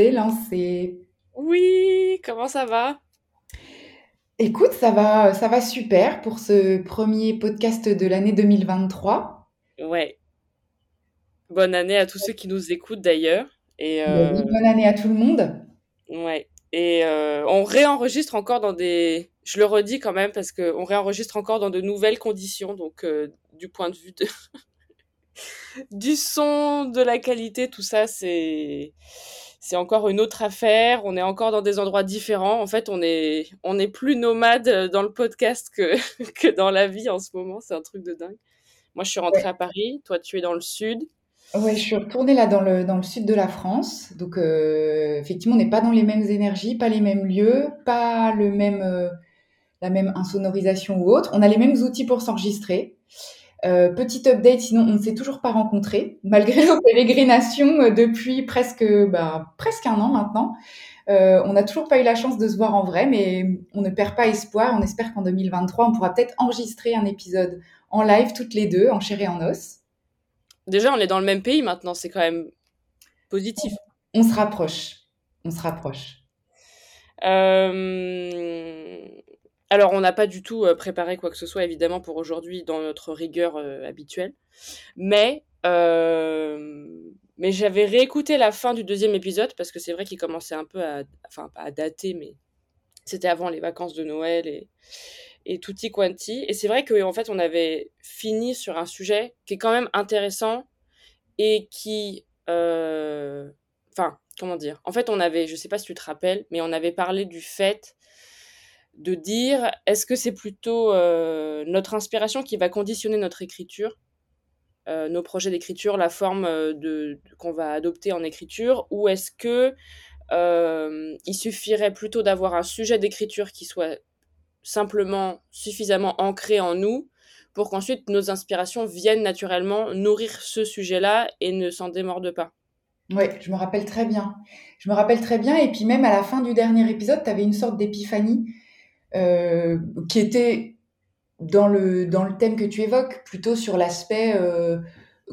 c'est lancé. Oui, comment ça va? Écoute, ça va, ça va super pour ce premier podcast de l'année 2023. Ouais. Bonne année à tous ceux qui nous écoutent d'ailleurs. Et bah bonne année à tout le monde. Ouais. Et euh, on réenregistre encore dans des. Je le redis quand même parce qu'on réenregistre encore dans de nouvelles conditions. Donc, euh, du point de vue de... du son, de la qualité, tout ça, c'est c'est encore une autre affaire. On est encore dans des endroits différents. En fait, on est on est plus nomade dans le podcast que que dans la vie en ce moment. C'est un truc de dingue. Moi, je suis rentrée à Paris. Toi, tu es dans le sud. Oui, je suis retournée là dans le, dans le sud de la France. Donc, euh, effectivement, on n'est pas dans les mêmes énergies, pas les mêmes lieux, pas le même, euh, la même insonorisation ou autre. On a les mêmes outils pour s'enregistrer. Euh, petit update, sinon on ne s'est toujours pas rencontrés, malgré nos pérégrinations euh, depuis presque, bah, presque un an maintenant. Euh, on n'a toujours pas eu la chance de se voir en vrai, mais on ne perd pas espoir. On espère qu'en 2023, on pourra peut-être enregistrer un épisode en live toutes les deux, en chair et en os. Déjà, on est dans le même pays maintenant, c'est quand même positif. On, se rapproche. On se rapproche. Euh... Alors, on n'a pas du tout euh, préparé quoi que ce soit, évidemment, pour aujourd'hui dans notre rigueur euh, habituelle. Mais, euh, mais j'avais réécouté la fin du deuxième épisode parce que c'est vrai qu'il commençait un peu à, enfin, pas à dater, mais c'était avant les vacances de Noël et, et tutti quanti. Et c'est vrai qu'en fait, on avait fini sur un sujet qui est quand même intéressant et qui, enfin, comment dire? En fait, on avait, je sais pas si tu te rappelles, mais on avait parlé du fait de dire est-ce que c'est plutôt euh, notre inspiration qui va conditionner notre écriture, euh, nos projets d'écriture, la forme euh, qu'on va adopter en écriture, ou est-ce que il suffirait plutôt d'avoir un sujet d'écriture qui soit simplement suffisamment ancré en nous pour qu'ensuite nos inspirations viennent naturellement nourrir ce sujet-là et ne s'en démordent pas? Oui, je me rappelle très bien. Je me rappelle très bien. Et puis même à la fin du dernier épisode, tu avais une sorte d'épiphanie euh, qui était dans le, dans le thème que tu évoques, plutôt sur l'aspect euh,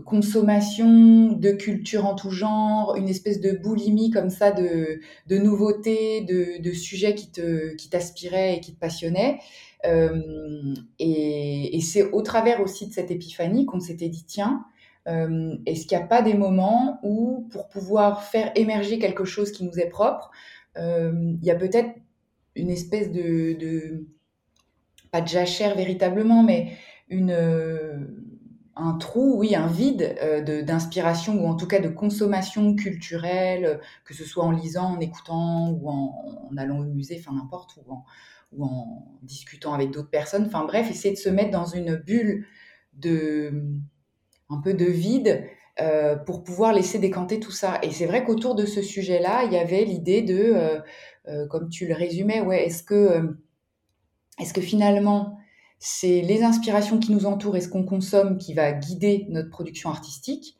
consommation de culture en tout genre, une espèce de boulimie comme ça de, de nouveautés, de, de sujets qui te qui t'aspiraient et qui te passionnaient. Euh, et, et c'est au travers aussi de cette épiphanie qu'on s'était dit tiens, est-ce qu'il n'y a pas des moments où pour pouvoir faire émerger quelque chose qui nous est propre, il y a peut-être une espèce de, pas de jachère véritablement, mais une, euh, un trou, oui, un vide euh, d'inspiration ou en tout cas de consommation culturelle, que ce soit en lisant, en écoutant ou en, allant au musée, enfin n'importe, ou en, discutant avec d'autres personnes. Enfin bref, essayer de se mettre dans une bulle de un peu de vide euh, pour pouvoir laisser décanter tout ça. Et c'est vrai qu'autour de ce sujet-là, il y avait l'idée de euh, comme tu le résumais, ouais, est-ce que, euh, est-ce que finalement, c'est les inspirations qui nous entourent et ce qu'on consomme qui va guider notre production artistique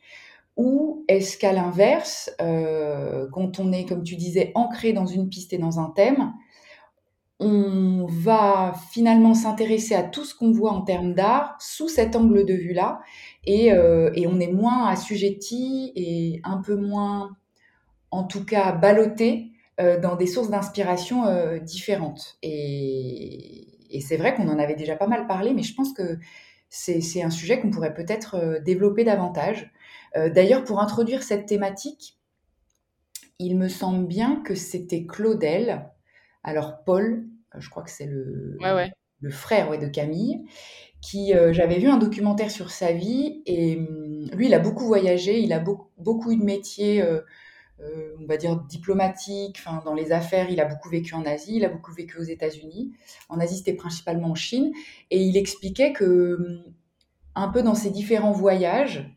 ou est-ce qu'à l'inverse, euh, quand on est, comme tu disais, ancré dans une piste et dans un thème, on va finalement s'intéresser à tout ce qu'on voit en termes d'art sous cet angle de vue-là, et, et, on est moins assujetti et un peu moins, en tout cas, ballotté euh, dans des sources d'inspiration euh, différentes. Et, c'est vrai qu'on en avait déjà pas mal parlé, mais je pense que c'est un sujet qu'on pourrait peut-être euh, développer davantage. D'ailleurs, pour introduire cette thématique, il me semble bien que c'était Claudel, alors Paul, je crois que c'est le, le frère ouais, de Camille, qui j'avais vu un documentaire sur sa vie et hum, lui il a beaucoup voyagé, il a beaucoup, beaucoup eu de métiers on va dire diplomatique, enfin dans les affaires, il a beaucoup vécu en Asie, il a beaucoup vécu aux États-Unis. En Asie, c'était principalement en Chine, et il expliquait que hum, un peu dans ses différents voyages,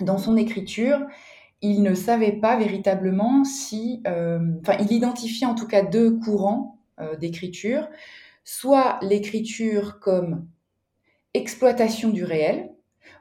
dans son écriture, il ne savait pas véritablement si, euh, enfin, il identifiait en tout cas deux courants euh, d'écriture, soit l'écriture comme exploitation du réel,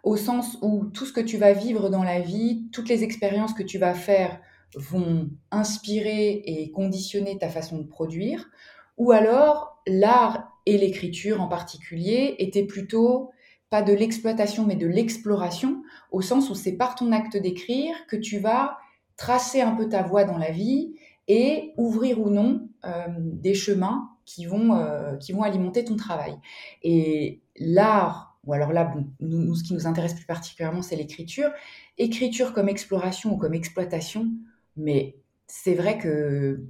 au sens où tout ce que tu vas vivre dans la vie, toutes les expériences que tu vas faire vont inspirer et conditionner ta façon de produire, ou alors l'art et l'écriture en particulier étaient plutôt pas de l'exploitation mais de l'exploration, au sens où c'est par ton acte d'écrire que tu vas tracer un peu ta voie dans la vie et ouvrir ou non des chemins qui vont, qui vont alimenter ton travail. Et l'art, ou alors là, nous, ce qui nous intéresse plus particulièrement, c'est l'écriture. Écriture comme exploration ou comme exploitation, mais c'est vrai que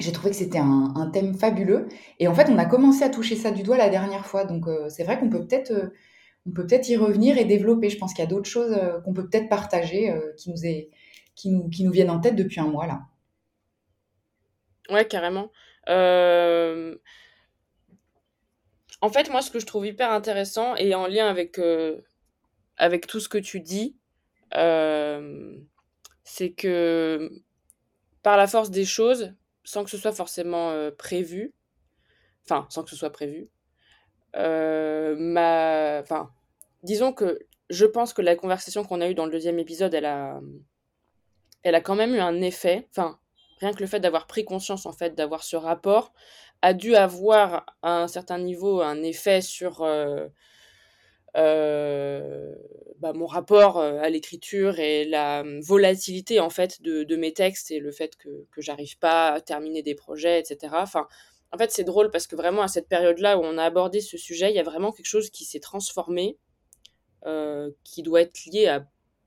j'ai trouvé que c'était un, thème fabuleux. Et en fait, on a commencé à toucher ça du doigt la dernière fois. Donc, euh, c'est vrai qu'on peut peut-être euh, peut peut-être y revenir et développer. Je pense qu'il y a d'autres choses euh, qu'on peut peut-être partager qui, nous est, qui, nous, qui nous viennent en tête depuis un mois là. Ouais, carrément. En fait, moi, ce que je trouve hyper intéressant et en lien avec, avec tout ce que tu dis, c'est que par la force des choses, sans que ce soit forcément euh, prévu, enfin, sans que ce soit prévu, euh, ma... enfin, disons que je pense que la conversation qu'on a eue dans le deuxième épisode, elle a, elle a quand même eu un effet, enfin, rien que le fait d'avoir pris conscience, en fait, d'avoir ce rapport, a dû avoir à un certain niveau un effet sur euh, euh, bah, mon rapport euh, à l'écriture et la hum, volatilité en fait de, mes textes et le fait que, j'arrive pas à terminer des projets, etc. Enfin, en fait, c'est drôle parce que vraiment à cette période-là où on a abordé ce sujet, il y a vraiment quelque chose qui s'est transformé, qui doit être lié à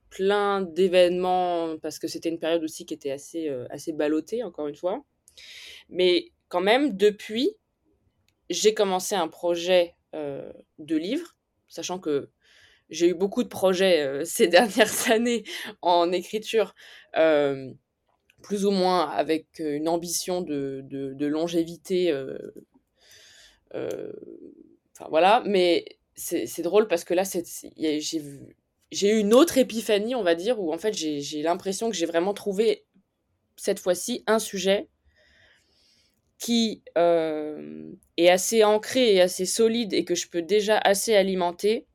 plein d'événements parce que c'était une période aussi qui était assez assez ballottée encore une fois. Mais quand même, depuis, j'ai commencé un projet de livre sachant que j'ai eu beaucoup de projets euh, ces dernières années en écriture, euh, plus ou moins avec une ambition de, longévité. Euh, enfin voilà, mais c'est drôle parce que là, j'ai eu une autre épiphanie, on va dire, où en fait j'ai l'impression que j'ai vraiment trouvé cette fois-ci un sujet qui euh, est assez ancré et assez solide et que je peux déjà assez alimenter.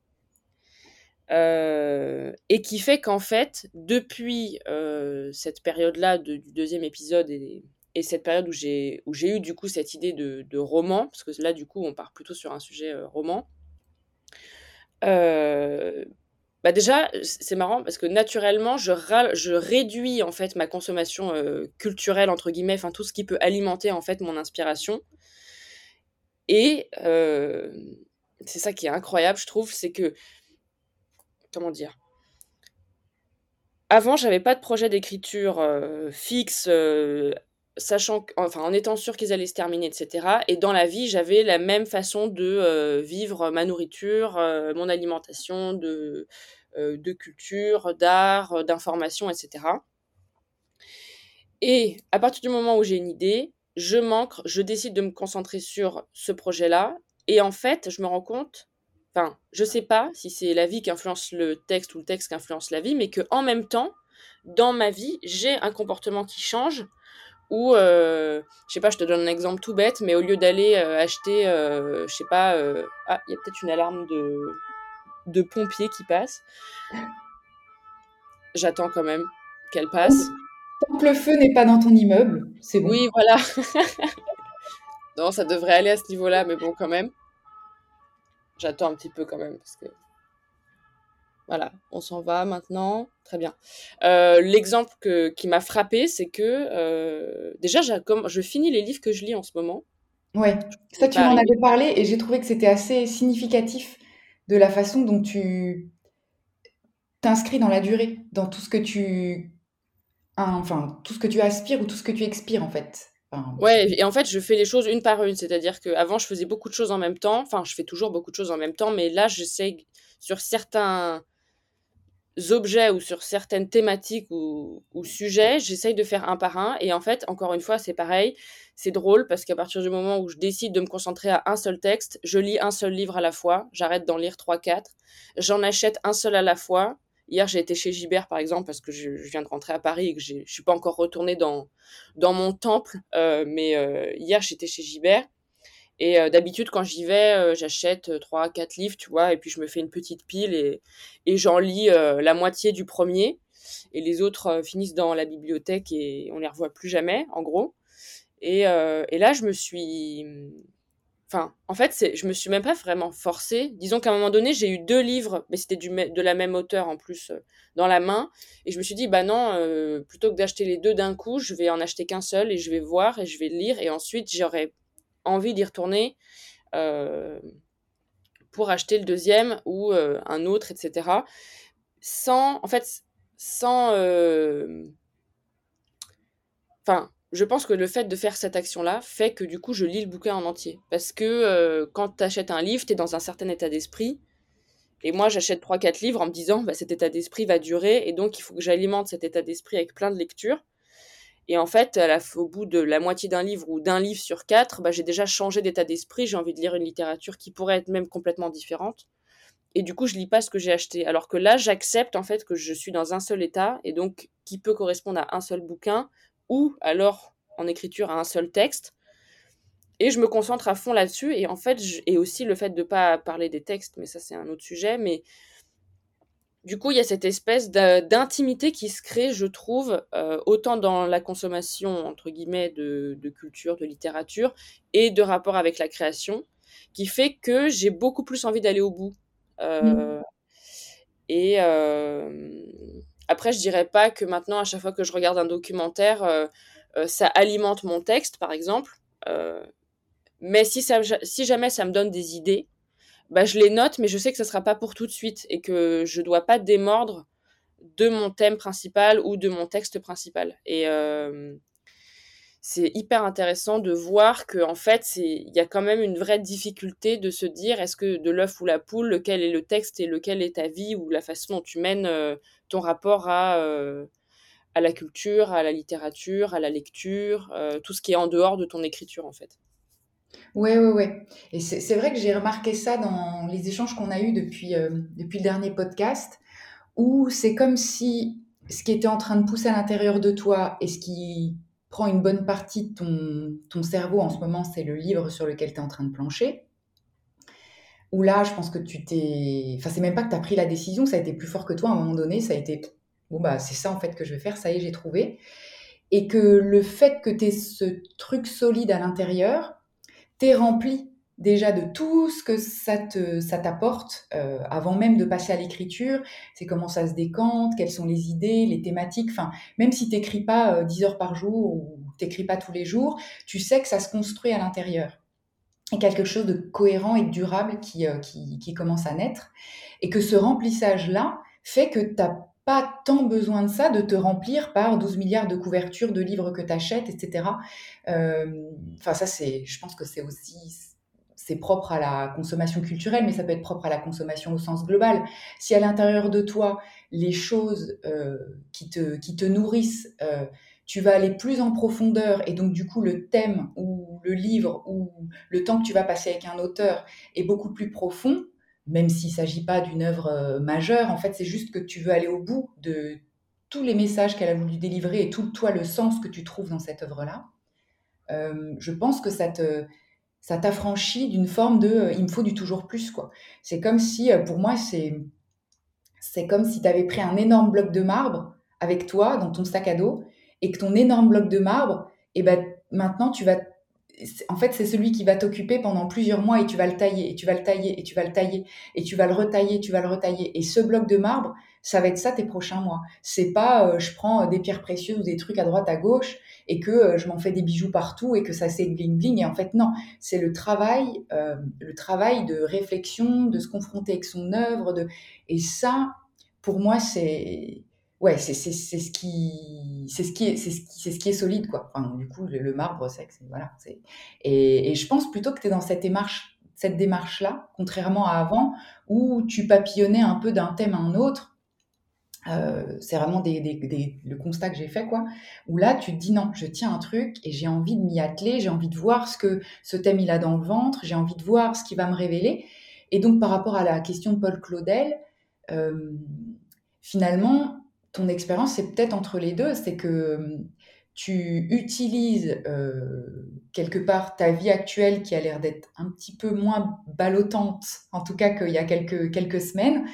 Euh, et qui fait qu'en fait, depuis euh, cette période-là du deuxième épisode et, cette période où j'ai eu du coup cette idée de, roman, parce que là du coup on part plutôt sur un sujet roman, bah déjà, c'est marrant parce que naturellement, je, je réduis en fait ma consommation euh, culturelle entre guillemets, enfin tout ce qui peut alimenter en fait mon inspiration. Et euh, c'est ça qui est incroyable, je trouve, c'est que comment dire Avant, j'avais pas de projet d'écriture euh, fixe sachant enfin en étant sûr qu'ils allaient se terminer etc et dans la vie j'avais la même façon de euh, vivre ma nourriture euh, mon alimentation de euh, de culture d'art d'information etc et à partir du moment où j'ai une idée je manque je décide de me concentrer sur ce projet là et en fait je me rends compte enfin je sais pas si c'est la vie qui influence le texte ou le texte qui influence la vie mais que en même temps dans ma vie j'ai un comportement qui change ou, euh, je sais pas, je te donne un exemple tout bête, mais au lieu d'aller euh, acheter, euh, je sais pas, ah, il y a peut-être une alarme de, de pompier qui passe. J'attends quand même qu'elle passe. Tant que le feu n'est pas dans ton immeuble, c'est bon. Oui, voilà. non, ça devrait aller à ce niveau-là, mais bon, quand même. J'attends un petit peu quand même, parce que voilà, on s'en va maintenant. Très bien. Euh, l'exemple qui m'a frappé, c'est que euh, déjà, je finis les livres que je lis en ce moment. Ouais, ça tu m'en avais parlé et j'ai trouvé que c'était assez significatif de la façon dont tu t'inscris dans la durée, dans tout ce que tu, enfin tout ce que tu aspires ou tout ce que tu expires en fait. ouais, et en fait, je fais les choses une par une. C'est-à-dire qu'avant, je faisais beaucoup de choses en même temps. Enfin, je fais toujours beaucoup de choses en même temps, mais là, j'essaie sur certains objets ou sur certaines thématiques ou, sujets, j'essaye de faire un par un. Et en fait, encore une fois, c'est pareil. C'est drôle parce qu'à partir du moment où je décide de me concentrer à un seul texte, je lis un seul livre à la fois. J'arrête d'en lire 3-4. J'en achète un seul à la fois. Hier, j'ai été chez Gibert, par exemple, parce que je, viens de rentrer à Paris et que je ne suis pas encore retournée dans, dans mon temple. Euh, mais euh, hier, j'étais chez Gibert. Et euh, d'habitude, quand j'y vais, euh, j'achète 3 euh, quatre livres, tu vois, et puis je me fais une petite pile et, et j'en lis la moitié du premier. Et les autres finissent dans la bibliothèque et on les revoit plus jamais, en gros. Et, et là, je me suis. Enfin, en fait, je me suis même pas vraiment forcée. Disons qu'à un moment donné, j'ai eu deux livres, mais c'était de la même auteur en plus dans la main, et je me suis dit bah non, plutôt que d'acheter les deux d'un coup, je vais en acheter qu'un seul et je vais voir et je vais lire et ensuite j'aurais envie d'y retourner euh, pour acheter le deuxième ou un autre, etc. Sans, en fait, sans, enfin je pense que le fait de faire cette action-là fait que du coup, je lis le bouquin en entier. Parce que euh, quand tu achètes un livre, tu es dans un certain état d'esprit. Et moi, j'achète 3-4 livres en me disant, bah, cet état d'esprit va durer, et donc il faut que j'alimente cet état d'esprit avec plein de lectures. Et en fait, au bout de la moitié d'un livre ou d'un livre sur quatre, bah, j'ai déjà changé d'état d'esprit, j'ai envie de lire une littérature qui pourrait être même complètement différente. Et du coup, je lis pas ce que j'ai acheté. Alors que là, j'accepte en fait que je suis dans un seul état, et donc qui peut correspondre à un seul bouquin, ou alors en écriture à un seul texte. Et je me concentre à fond là-dessus. Et en fait, et aussi le fait de pas parler des textes, mais ça c'est un autre sujet. Mais du coup, il y a cette espèce d'intimité qui se crée, je trouve, euh, autant dans la consommation, entre guillemets, de, culture, de littérature, et de rapport avec la création, qui fait que j'ai beaucoup plus envie d'aller au bout. Euh, mmh. Et euh, après, je dirais pas que maintenant, à chaque fois que je regarde un documentaire, ça alimente mon texte, par exemple. Mais si, ça, si jamais ça me donne des idées, bah, je les note, mais je sais que ce ne sera pas pour tout de suite et que je ne dois pas démordre de mon thème principal ou de mon texte principal. Et c'est hyper intéressant de voir que en fait, il y a quand même une vraie difficulté de se dire est-ce que de l'œuf ou la poule, lequel est le texte et lequel est ta vie ou la façon dont tu mènes ton rapport à, euh, à la culture, à la littérature, à la lecture, euh, tout ce qui est en dehors de ton écriture en fait. Ouais, ouais, ouais. Et c'est vrai que j'ai remarqué ça dans les échanges qu'on a eus depuis, euh, depuis le dernier podcast, où c'est comme si ce qui était en train de pousser à l'intérieur de toi et ce qui prend une bonne partie de ton, ton cerveau en ce moment, c'est le livre sur lequel tu es en train de plancher. Où là, je pense que tu t'es. Enfin, c'est même pas que tu as pris la décision, ça a été plus fort que toi à un moment donné, ça a été. Bon, bah, c'est ça en fait que je vais faire, ça y est, j'ai trouvé. Et que le fait que tu aies ce truc solide à l'intérieur, t'es rempli déjà de tout ce que ça te ça t'apporte euh, avant même de passer à l'écriture. C'est comment ça se décante quelles sont les idées les thématiques. Enfin même si t'écris pas 10 euh, heures par jour ou t'écris pas tous les jours tu sais que ça se construit à l'intérieur. Et quelque chose de cohérent et durable qui, euh, qui, qui, commence à naître. Et que ce remplissage-là fait que tu n'as pas tant besoin de ça, de te remplir par 12 milliards de couvertures de livres que tu achètes, etc. Euh, enfin, ça, c'est, je pense que c'est aussi c'est propre à la consommation culturelle, mais ça peut être propre à la consommation au sens global. Si à l'intérieur de toi, les choses euh, qui, te, qui te nourrissent tu vas aller plus en profondeur et donc du coup le thème ou le livre ou le temps que tu vas passer avec un auteur est beaucoup plus profond, même s'il ne s'agit pas d'une œuvre euh, majeure, en fait c'est juste que tu veux aller au bout de tous les messages qu'elle a voulu délivrer et tout toi le sens que tu trouves dans cette œuvre-là. Euh, je pense que ça te ça t'affranchit d'une forme de euh, il me faut du toujours plus quoi. C'est comme si pour moi c'est c'est comme si tu avais pris un énorme bloc de marbre avec toi dans ton sac à dos et que ton énorme bloc de marbre, et eh ben maintenant tu vas en fait, c'est celui qui va t'occuper pendant plusieurs mois et tu vas le tailler, et tu vas le tailler, et tu vas le tailler, et tu vas le retailler, tu vas le retailler. Et ce bloc de marbre, ça va être ça tes prochains mois. C'est pas euh, je prends des pierres précieuses ou des trucs à droite, à gauche, et que euh, je m'en fais des bijoux partout et que ça c'est bling bling. Et en fait, non, c'est le travail, euh, le travail de réflexion, de se confronter avec son œuvre. De... Et ça, pour moi, c'est ouais, c'est ce qui c'est ce qui est c'est ce, ce qui est solide quoi. Enfin, du coup, le, marbre sec, voilà. Et, et je pense plutôt que tu es dans cette démarche cette démarche là, contrairement à avant où tu papillonnais un peu d'un thème à un autre. Euh, c'est vraiment des, des, le constat que j'ai fait quoi. Où là, tu te dis non, je tiens un truc et j'ai envie de m'y atteler, j'ai envie de voir ce que ce thème il a dans le ventre, j'ai envie de voir ce qui va me révéler. Et donc par rapport à la question de Paul Claudel, euh, finalement, ton expérience, c'est peut-être entre les deux, c'est que hum, tu utilises euh, quelque part ta vie actuelle qui a l'air d'être un petit peu moins ballottante, en tout cas qu'il y a quelques, quelques semaines,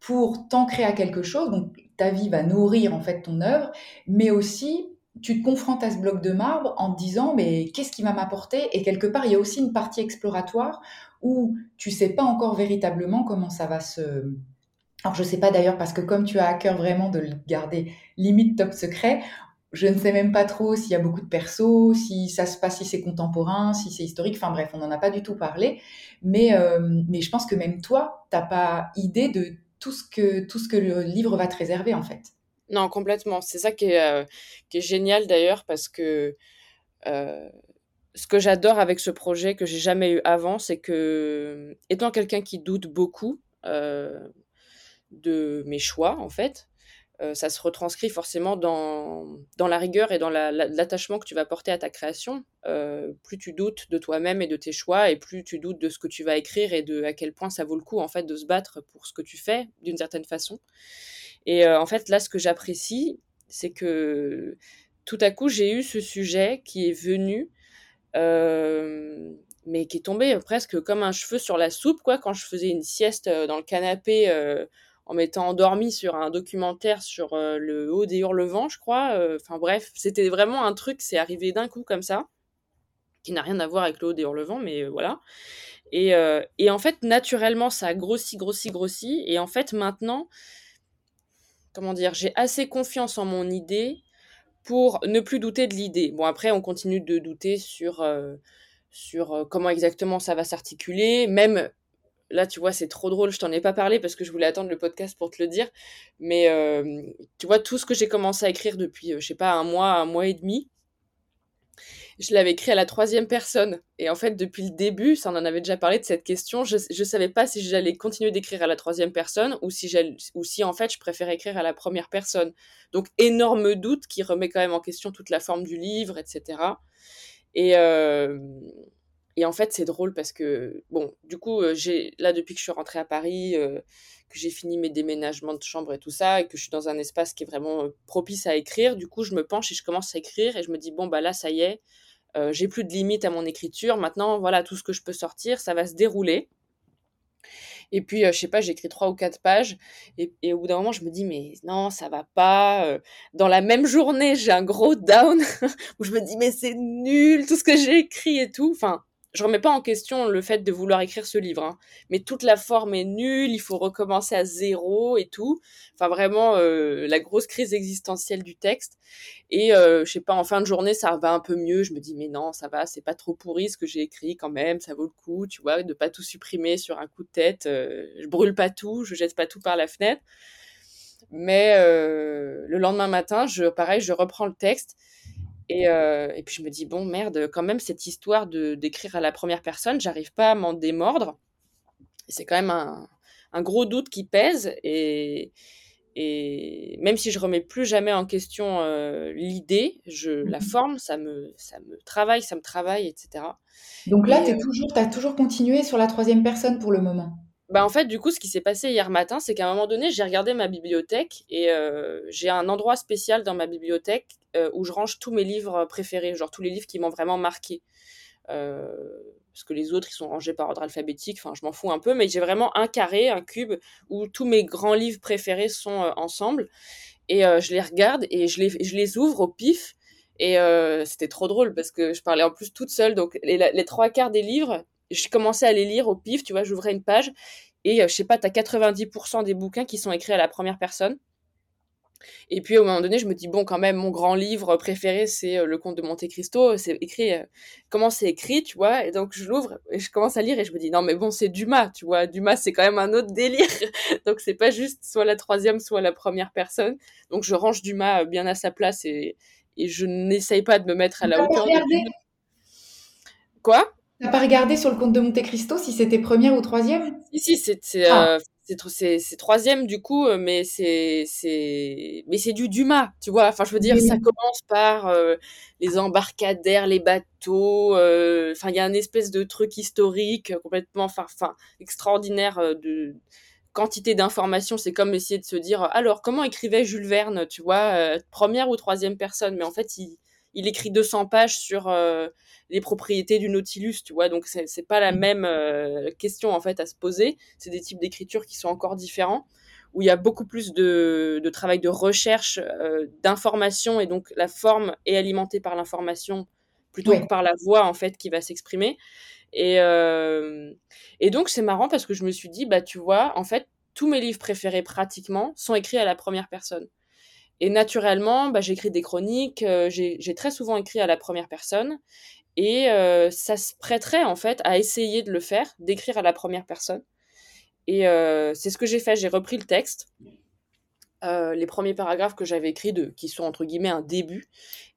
pour t'ancrer à quelque chose. Donc ta vie va nourrir en fait ton œuvre, mais aussi tu te confrontes à ce bloc de marbre en te disant mais qu'est-ce qui va m'apporter? Et quelque part, il y a aussi une partie exploratoire où tu sais pas encore véritablement comment ça va se... Alors je sais pas d'ailleurs parce que comme tu as à cœur vraiment de le garder limite top secret, je ne sais même pas trop s'il y a beaucoup de persos, si ça se passe, si c'est contemporain, si c'est historique. Enfin bref, on n'en a pas du tout parlé. Mais, euh, mais je pense que même toi, t'as pas idée de tout ce que tout ce que le livre va te réserver en fait. Non, complètement. C'est ça qui est, euh, qui est génial d'ailleurs parce que euh, ce que j'adore avec ce projet que j'ai jamais eu avant, c'est que étant quelqu'un qui doute beaucoup de mes choix en fait, ça se retranscrit forcément dans, dans la rigueur et dans l'attachement que tu vas porter à ta création. plus tu doutes de toi-même et de tes choix, et plus tu doutes de ce que tu vas écrire et de à quel point ça vaut le coup en fait de se battre pour ce que tu fais d'une certaine façon. Et en fait là, ce que j'apprécie, c'est que tout à coup j'ai eu ce sujet qui est venu. mais qui est tombé presque comme un cheveu sur la soupe, quoi, quand je faisais une sieste dans le canapé en m'étant endormie sur un documentaire sur euh, le haut des hurlevents, je crois. Euh, enfin bref, c'était vraiment un truc, c'est arrivé d'un coup comme ça, qui n'a rien à voir avec le haut des hurlevents, mais euh, voilà. Et, et, en fait, naturellement, ça a grossi, grossi, grossi. Et en fait, maintenant, comment dire, j'ai assez confiance en mon idée pour ne plus douter de l'idée. Bon, après, on continue de douter sur, sur comment exactement ça va s'articuler, même là, tu vois, c'est trop drôle. Je t'en ai pas parlé parce que je voulais attendre le podcast pour te le dire. Mais euh, tu vois, tout ce que j'ai commencé à écrire depuis, euh, je sais pas, un mois, un mois et demi, je l'avais écrit à la troisième personne. Et en fait, depuis le début, ça on en avait déjà parlé de cette question. Je ne savais pas si j'allais continuer d'écrire à la troisième personne ou si, ou si en fait je préférais écrire à la première personne. Donc, énorme doute qui remet quand même en question toute la forme du livre, etc. Et, et en fait, c'est drôle parce que, bon, du coup, euh, j'ai là, depuis que je suis rentrée à Paris, euh, que j'ai fini mes déménagements de chambre et tout ça, et que je suis dans un espace qui est vraiment euh, propice à écrire, du coup, je me penche et je commence à écrire et je me dis, bon, bah là, ça y est, j'ai plus de limite à mon écriture. Maintenant, voilà, tout ce que je peux sortir, ça va se dérouler. Et puis, je sais pas, j'écris trois ou quatre pages. Et, et, au bout d'un moment, je me dis, mais non, ça va pas. Dans la même journée, j'ai un gros down où je me dis, mais c'est nul, tout ce que j'ai écrit et tout. Enfin, je remets pas en question le fait de vouloir écrire ce livre, hein. mais toute la forme est nulle, il faut recommencer à zéro et tout. Enfin, vraiment, euh, la grosse crise existentielle du texte. Et euh, je sais pas, en fin de journée, ça va un peu mieux. Je me dis, mais non, ça va, c'est pas trop pourri ce que j'ai écrit quand même, ça vaut le coup, tu vois, de pas tout supprimer sur un coup de tête. Euh, je brûle pas tout, je jette pas tout par la fenêtre. Mais euh, le lendemain matin, je, pareil, je reprends le texte et, euh, et, puis je me dis, bon, merde, quand même, cette histoire de d'écrire à la première personne, j'arrive pas à m'en démordre. C'est quand même un, un, gros doute qui pèse. Et, et même si je remets plus jamais en question euh, l'idée, je la mmh forme, ça me, ça me travaille, ça me travaille, etc. Donc là, tu euh, as toujours continué sur la troisième personne pour le moment? Bah en fait, du coup, ce qui s'est passé hier matin, c'est qu'à un moment donné, j'ai regardé ma bibliothèque et euh, j'ai un endroit spécial dans ma bibliothèque euh, où je range tous mes livres préférés, genre tous les livres qui m'ont vraiment marqué. Euh, parce que les autres, ils sont rangés par ordre alphabétique, enfin, je m'en fous un peu, mais j'ai vraiment un carré, un cube, où tous mes grands livres préférés sont ensemble. Et je les regarde et je les, ouvre au pif. Et c'était trop drôle parce que je parlais en plus toute seule. Donc les trois quarts des livres, je commençais à les lire au pif, tu vois, j'ouvrais une page et euh, je sais pas, tu as 90% des bouquins qui sont écrits à la première personne. Et puis au moment donné, je me dis bon, quand même, mon grand livre préféré, c'est euh, Le Comte de Monte Cristo. C'est écrit, euh, comment c'est écrit, tu vois. Et donc je l'ouvre et je commence à lire et je me dis non, mais bon, c'est Dumas, tu vois. Dumas, c'est quand même un autre délire. donc c'est pas juste soit la troisième, soit la première personne. Donc je range Dumas bien à sa place et, et je n'essaye pas de me mettre à la hauteur de Quoi? T'as pas regardé sur le compte de Monte Cristo si c'était première ou troisième? Si, si, c'est ah. euh, troisième du coup, euh, mais c'est mais c'est du Dumas, tu vois. Enfin, je veux dire, ça commence par euh, les embarcadères, les bateaux. Enfin, il y a une espèce de truc historique complètement, enfin, extraordinaire de quantité d'informations. C'est comme essayer de se dire, alors comment écrivait Jules Verne, tu vois, première ou troisième personne? Mais en fait, il il écrit 200 pages sur euh, les propriétés du Nautilus, tu vois. Donc, c'est pas la mmh. même euh, question, en fait, à se poser. C'est des types d'écriture qui sont encore différents. où il y a beaucoup plus de, travail de recherche, euh, d'information, et donc la forme est alimentée par l'information plutôt que par la voix, en fait, qui va s'exprimer. Et, et donc, c'est marrant parce que je me suis dit, bah, tu vois, en fait, tous mes livres préférés, pratiquement, sont écrits à la première personne. Et naturellement, bah, j'écris des chroniques, euh, j'ai très souvent écrit à la première personne. Et ça se prêterait, en fait, à essayer de le faire, d'écrire à la première personne. Et euh, c'est ce que j'ai fait. J'ai repris le texte, euh, les premiers paragraphes que j'avais écrits, de, qui sont entre guillemets un début,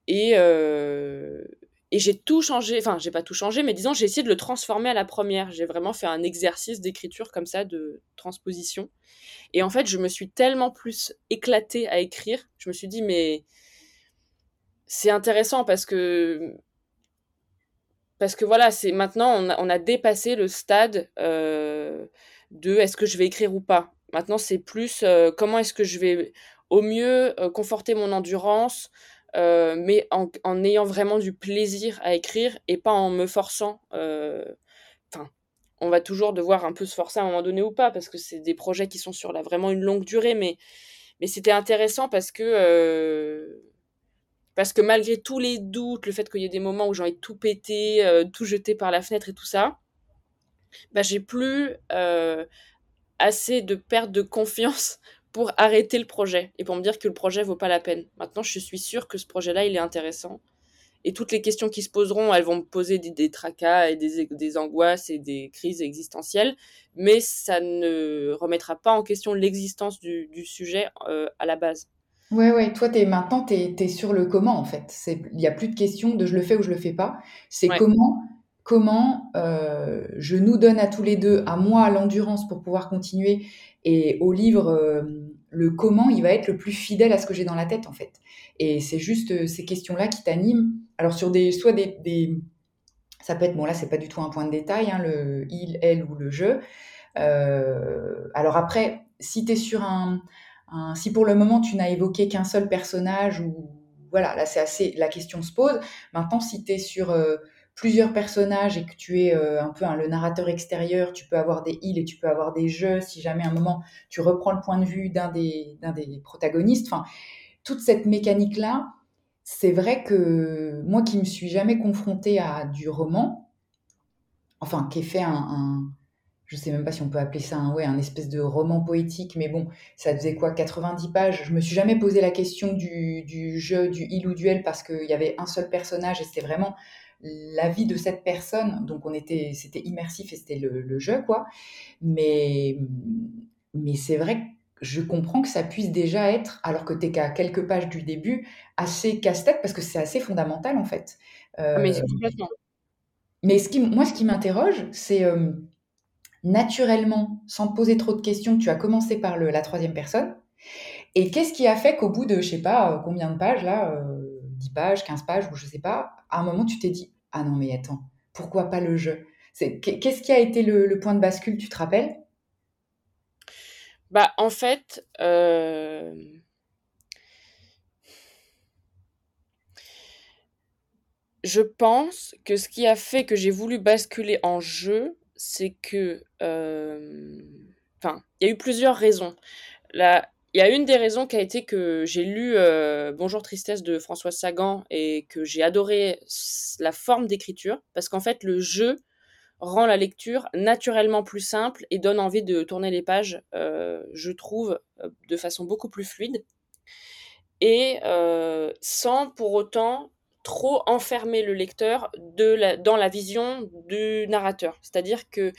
et, euh, et j'ai tout changé. Enfin, j'ai pas tout changé, mais disons, j'ai essayé de le transformer à la première. J'ai vraiment fait un exercice d'écriture comme ça, de transposition. Et en fait, je me suis tellement plus éclatée à écrire. Je me suis dit, mais c'est intéressant parce que parce que voilà, c'est maintenant on a, on a, dépassé le stade euh, de est-ce que je vais écrire ou pas. Maintenant, c'est plus euh, comment est-ce que je vais au mieux euh, conforter mon endurance, euh, mais en, ayant vraiment du plaisir à écrire et pas en me forçant. Enfin, on va toujours devoir un peu se forcer à un moment donné ou pas, parce que c'est des projets qui sont sur la, vraiment une longue durée, mais, mais c'était intéressant parce que parce que malgré tous les doutes, le fait qu'il y ait des moments où j'ai envie de tout péter, tout jeter par la fenêtre et tout ça, bah, j'ai plus euh, assez de perte de confiance pour arrêter le projet et pour me dire que le projet vaut pas la peine. Maintenant, je suis sûre que ce projet-là, il est intéressant. Et toutes les questions qui se poseront, elles vont me poser des, tracas et des, des, angoisses et des crises existentielles, mais ça ne remettra pas en question l'existence du, du, sujet euh, à la base. Ouais, ouais, toi, es, maintenant, tu es, sur le comment, en fait. Il n'y a plus de question de je le fais ou je le fais pas. C'est comment comment euh, je nous donne à tous les deux, à moi l'endurance pour pouvoir continuer, et au livre, euh, le comment, il va être le plus fidèle à ce que j'ai dans la tête en fait. Et c'est juste euh, ces questions-là qui t'animent. Alors sur des, soit des, ça peut être, bon là c'est pas du tout un point de détail, hein, le il, elle ou le je. alors après, si tu es sur un, si pour le moment tu n'as évoqué qu'un seul personnage ou voilà, là c'est assez, la question se pose. Maintenant, si tu es sur plusieurs personnages et que tu es euh, un peu le narrateur extérieur, tu peux avoir des îles et tu peux avoir des jeux si jamais à un moment tu reprends le point de vue d'un des, protagonistes. Enfin, toute cette mécanique-là, c'est vrai que moi qui me suis jamais confrontée à du roman, enfin, qui est fait un, je sais même pas si on peut appeler ça un, ouais, un espèce de roman poétique, mais bon, ça faisait quoi, 90 pages? Je me suis jamais posé la question du, jeu, du il ou du elle, parce qu'il y avait un seul personnage et c'était vraiment la vie de cette personne. Donc on était, c'était immersif et c'était le, jeu, quoi. Mais, mais c'est vrai que je comprends que ça puisse déjà être, alors que tu es qu'à quelques pages du début, assez casse-tête parce que c'est assez fondamental en fait. Ah, mais euh. Mais ce qui, moi, ce qui m'interroge, c'est euh, naturellement, sans poser trop de questions, tu as commencé par le, la troisième personne. Et qu'est-ce qui a fait qu'au bout de, je sais pas, euh, combien de pages, là, 10 pages, 15 pages, ou je sais pas, à un moment, tu t'es dit Ah non, mais attends, pourquoi pas le jeu? Qu'est-ce qui a été le, point de bascule, tu te rappelles? Bah, en fait. Euh, je pense que ce qui a fait que j'ai voulu basculer en jeu, c'est que. Euh, enfin, il y a eu plusieurs raisons. La, il y a une des raisons qui a été que j'ai lu euh, Bonjour Tristesse de Françoise Sagan et que j'ai adoré la forme d'écriture parce qu'en fait le jeu rend la lecture naturellement plus simple et donne envie de tourner les pages, euh, je trouve, euh, de façon beaucoup plus fluide et sans pour autant trop enfermer le lecteur dans la vision du narrateur. C'est-à-dire que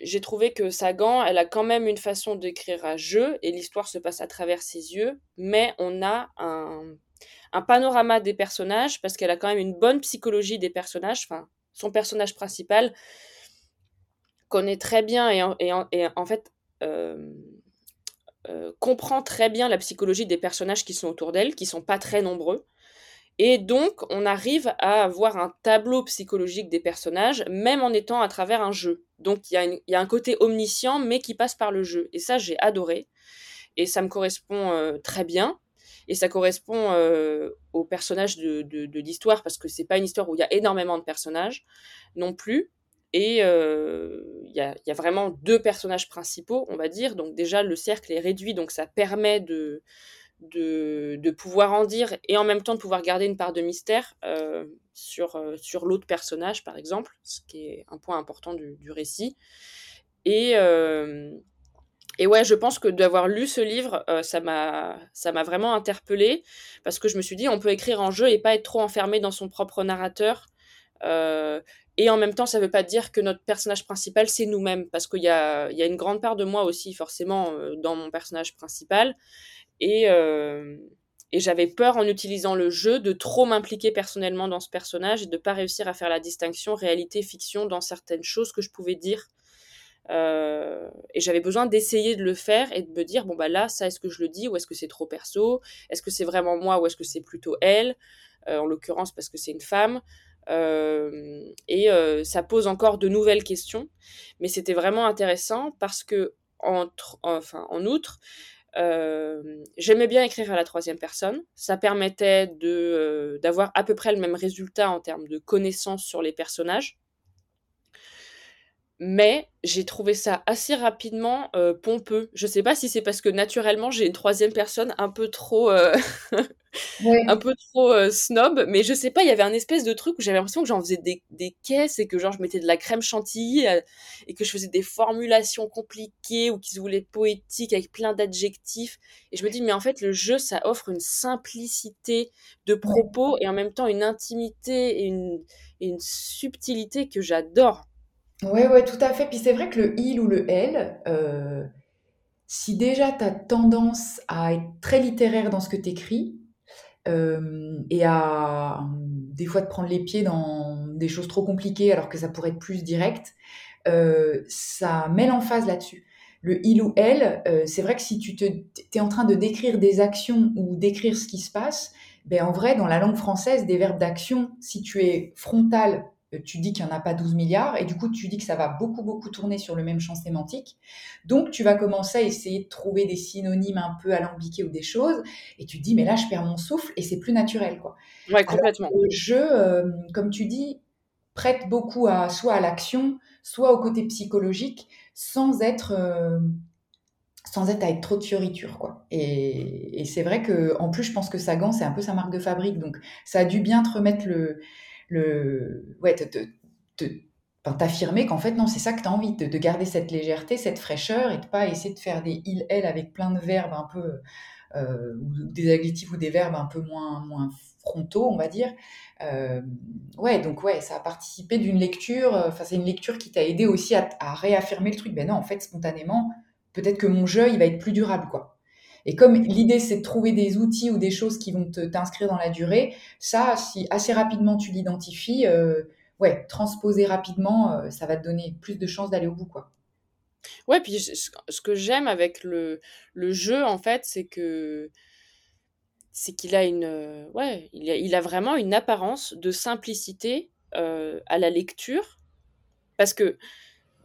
j'ai trouvé que Sagan, elle a quand même une façon d'écrire à jeu et l'histoire se passe à travers ses yeux, mais on a un, panorama des personnages parce qu'elle a quand même une bonne psychologie des personnages. Enfin, son personnage principal connaît très bien et en, fait euh, euh, comprend très bien la psychologie des personnages qui sont autour d'elle, qui sont pas très nombreux. Et donc, on arrive à avoir un tableau psychologique des personnages, même en étant à travers un jeu. Donc, il y, a un côté omniscient, mais qui passe par le jeu. Et ça, j'ai adoré. Et ça me correspond euh, très bien. Et ça correspond euh, aux personnages de, l'histoire, parce que c'est pas une histoire où il y a énormément de personnages non plus. Et il y a, vraiment deux personnages principaux, on va dire. Donc déjà, le cercle est réduit, donc ça permet de, de, de pouvoir en dire et en même temps de pouvoir garder une part de mystère sur, sur l'autre personnage, par exemple, ce qui est un point important du, du récit. Et, et ouais, je pense que d'avoir lu ce livre, euh, ça m'a vraiment interpellée parce que je me suis dit on peut écrire en jeu et pas être trop enfermé dans son propre narrateur. Euh, et en même temps, ça ne veut pas dire que notre personnage principal c'est nous-mêmes parce qu'il y a y a une grande part de moi aussi forcément euh, dans mon personnage principal et et j'avais peur en utilisant le jeu de trop m'impliquer personnellement dans ce personnage et de pas réussir à faire la distinction réalité fiction dans certaines choses que je pouvais dire. Euh, et j'avais besoin d'essayer de le faire et de me dire bon bah là ça est-ce que je le dis ou est-ce que c'est trop perso? Est-ce que c'est vraiment moi ou est-ce que c'est plutôt elle? Euh, en l'occurrence parce que c'est une femme. Euh, et ça pose encore de nouvelles questions. Mais c'était vraiment intéressant parce que entre, enfin en outre j'aimais bien écrire à la troisième personne. Ça permettait de d'avoir à peu près le même résultat en termes de connaissances sur les personnages mais j'ai trouvé ça assez rapidement euh, pompeux. Je sais pas si c'est parce que naturellement j'ai une troisième personne un peu trop, euh, un peu trop euh, snob, mais je sais pas, il y avait un espèce de truc où j'avais l'impression que j'en faisais des, des, caisses et que genre je mettais de la crème chantilly et que je faisais des formulations compliquées ou qui se voulaient poétiques avec plein d'adjectifs. Et je me dis mais en fait le jeu ça offre une simplicité de propos et en même temps une intimité et une, et une subtilité que j'adore. Ouais, ouais, tout à fait. Puis c'est vrai que le il ou le elle, euh, si déjà tu as tendance à être très littéraire dans ce que tu écris, euh, et à des fois te prendre les pieds dans des choses trop compliquées alors que ça pourrait être plus direct, euh, ça met l'emphase là-dessus. Le il ou elle, c'est vrai que si tu te, es en train de décrire des actions ou d'écrire ce qui se passe, ben en vrai, dans la langue française, des verbes d'action, si tu es frontal euh, tu dis qu'il n'y en a pas 12 milliards, et du coup, tu dis que ça va beaucoup, beaucoup tourner sur le même champ sémantique. Donc, tu vas commencer à essayer de trouver des synonymes un peu alambiqués ou des choses, et tu te dis, mais là, je perds mon souffle, et c'est plus naturel, quoi. Ouais, complètement. le jeu, euh, comme tu dis, prête beaucoup à, soit à l'action, soit au côté psychologique, sans être... Euh, sans être avec trop de fioriture quoi. Et, et c'est vrai que en plus je pense que Sagan c'est un peu sa marque de fabrique donc ça a dû bien te remettre le, ouais, t'affirmer qu'en fait, non, c'est ça que tu as envie, de, garder cette légèreté, cette fraîcheur et de pas essayer de faire des il, elle avec plein de verbes un peu, euh, ou des adjectifs ou des verbes un peu moins, moins frontaux, on va dire. Euh, ouais, donc ouais, ça a participé d'une lecture, euh, enfin, c'est une lecture qui t'a aidé aussi à, à, réaffirmer le truc. Ben non, en fait, spontanément, peut-être que mon jeu, il va être plus durable, quoi. Et comme l'idée, c'est de trouver des outils ou des choses qui vont t'inscrire dans la durée, ça, si assez rapidement tu l'identifies, euh, ouais, transposer rapidement, euh, ça va te donner plus de chances d'aller au bout, quoi. Ouais, puis ce que j'aime avec le, le jeu, en fait, c'est que c'est qu'il a une ouais il a, vraiment une apparence de simplicité euh, à la lecture parce que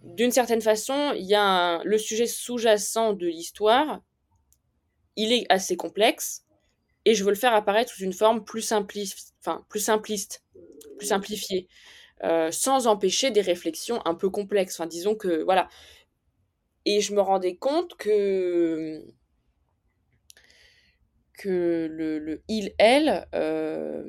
d'une certaine façon il y a le sujet sous-jacent de l'histoire il est assez complexe et je veux le faire apparaître sous une forme plus simpliste, enfin plus simpliste, plus simplifiée, euh, sans empêcher des réflexions un peu complexes. Enfin, disons que voilà. Et je me rendais compte que que le, le il elle euh,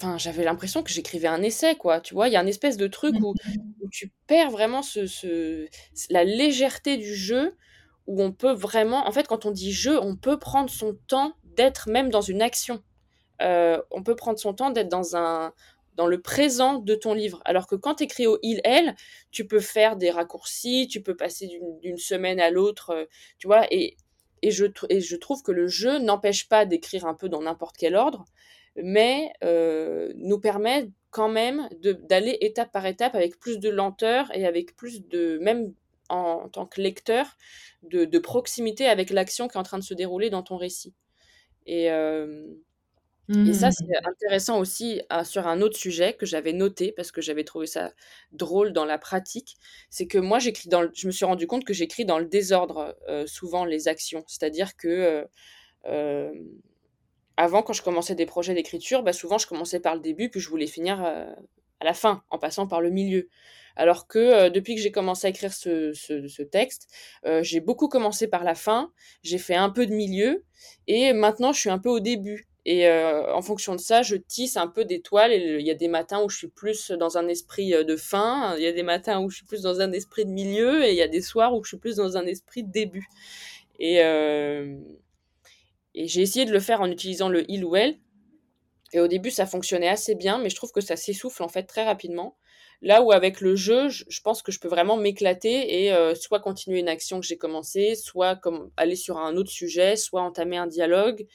enfin j'avais l'impression que j'écrivais un essai quoi tu vois il y a une espèce de truc où, où tu perds vraiment ce, ce, la légèreté du jeu où on peut vraiment, en fait, quand on dit jeu, on peut prendre son temps d'être même dans une action. Euh, on peut prendre son temps d'être dans un dans le présent de ton livre. Alors que quand tu écris au il, elle, tu peux faire des raccourcis, tu peux passer d'une semaine à l'autre, euh, tu vois, et, et, je, et je trouve que le jeu n'empêche pas d'écrire un peu dans n'importe quel ordre, mais euh, nous permet quand même d'aller étape par étape avec plus de lenteur et avec plus de, même en, tant que lecteur de, proximité avec l'action qui est en train de se dérouler dans ton récit. Et, euh, et ça, c'est mmh. intéressant aussi sur un autre sujet que j'avais noté parce que j'avais trouvé ça drôle dans la pratique. C'est que moi, j'écris dans je me suis rendu compte que j'écris dans le désordre euh, souvent les actions. C'est-à-dire que euh, avant, quand je commençais des projets d'écriture, bah, souvent je commençais par le début, puis je voulais finir à la fin, en passant par le milieu. Alors que euh, depuis que j'ai commencé à écrire ce, texte, euh, j'ai beaucoup commencé par la fin, j'ai fait un peu de milieu, et maintenant je suis un peu au début. Et euh, en fonction de ça, je tisse un peu des toiles. Il y a des matins où je suis plus dans un esprit de fin, il y a des matins où je suis plus dans un esprit de milieu, et il y a des soirs où je suis plus dans un esprit de début. Et, et j'ai essayé de le faire en utilisant le il ou elle. Et au début, ça fonctionnait assez bien, mais je trouve que ça s'essouffle en fait très rapidement. Là où avec le jeu, je, pense que je peux vraiment m'éclater et euh, soit continuer une action que j'ai commencée, soit comme aller sur un autre sujet, soit entamer un dialogue.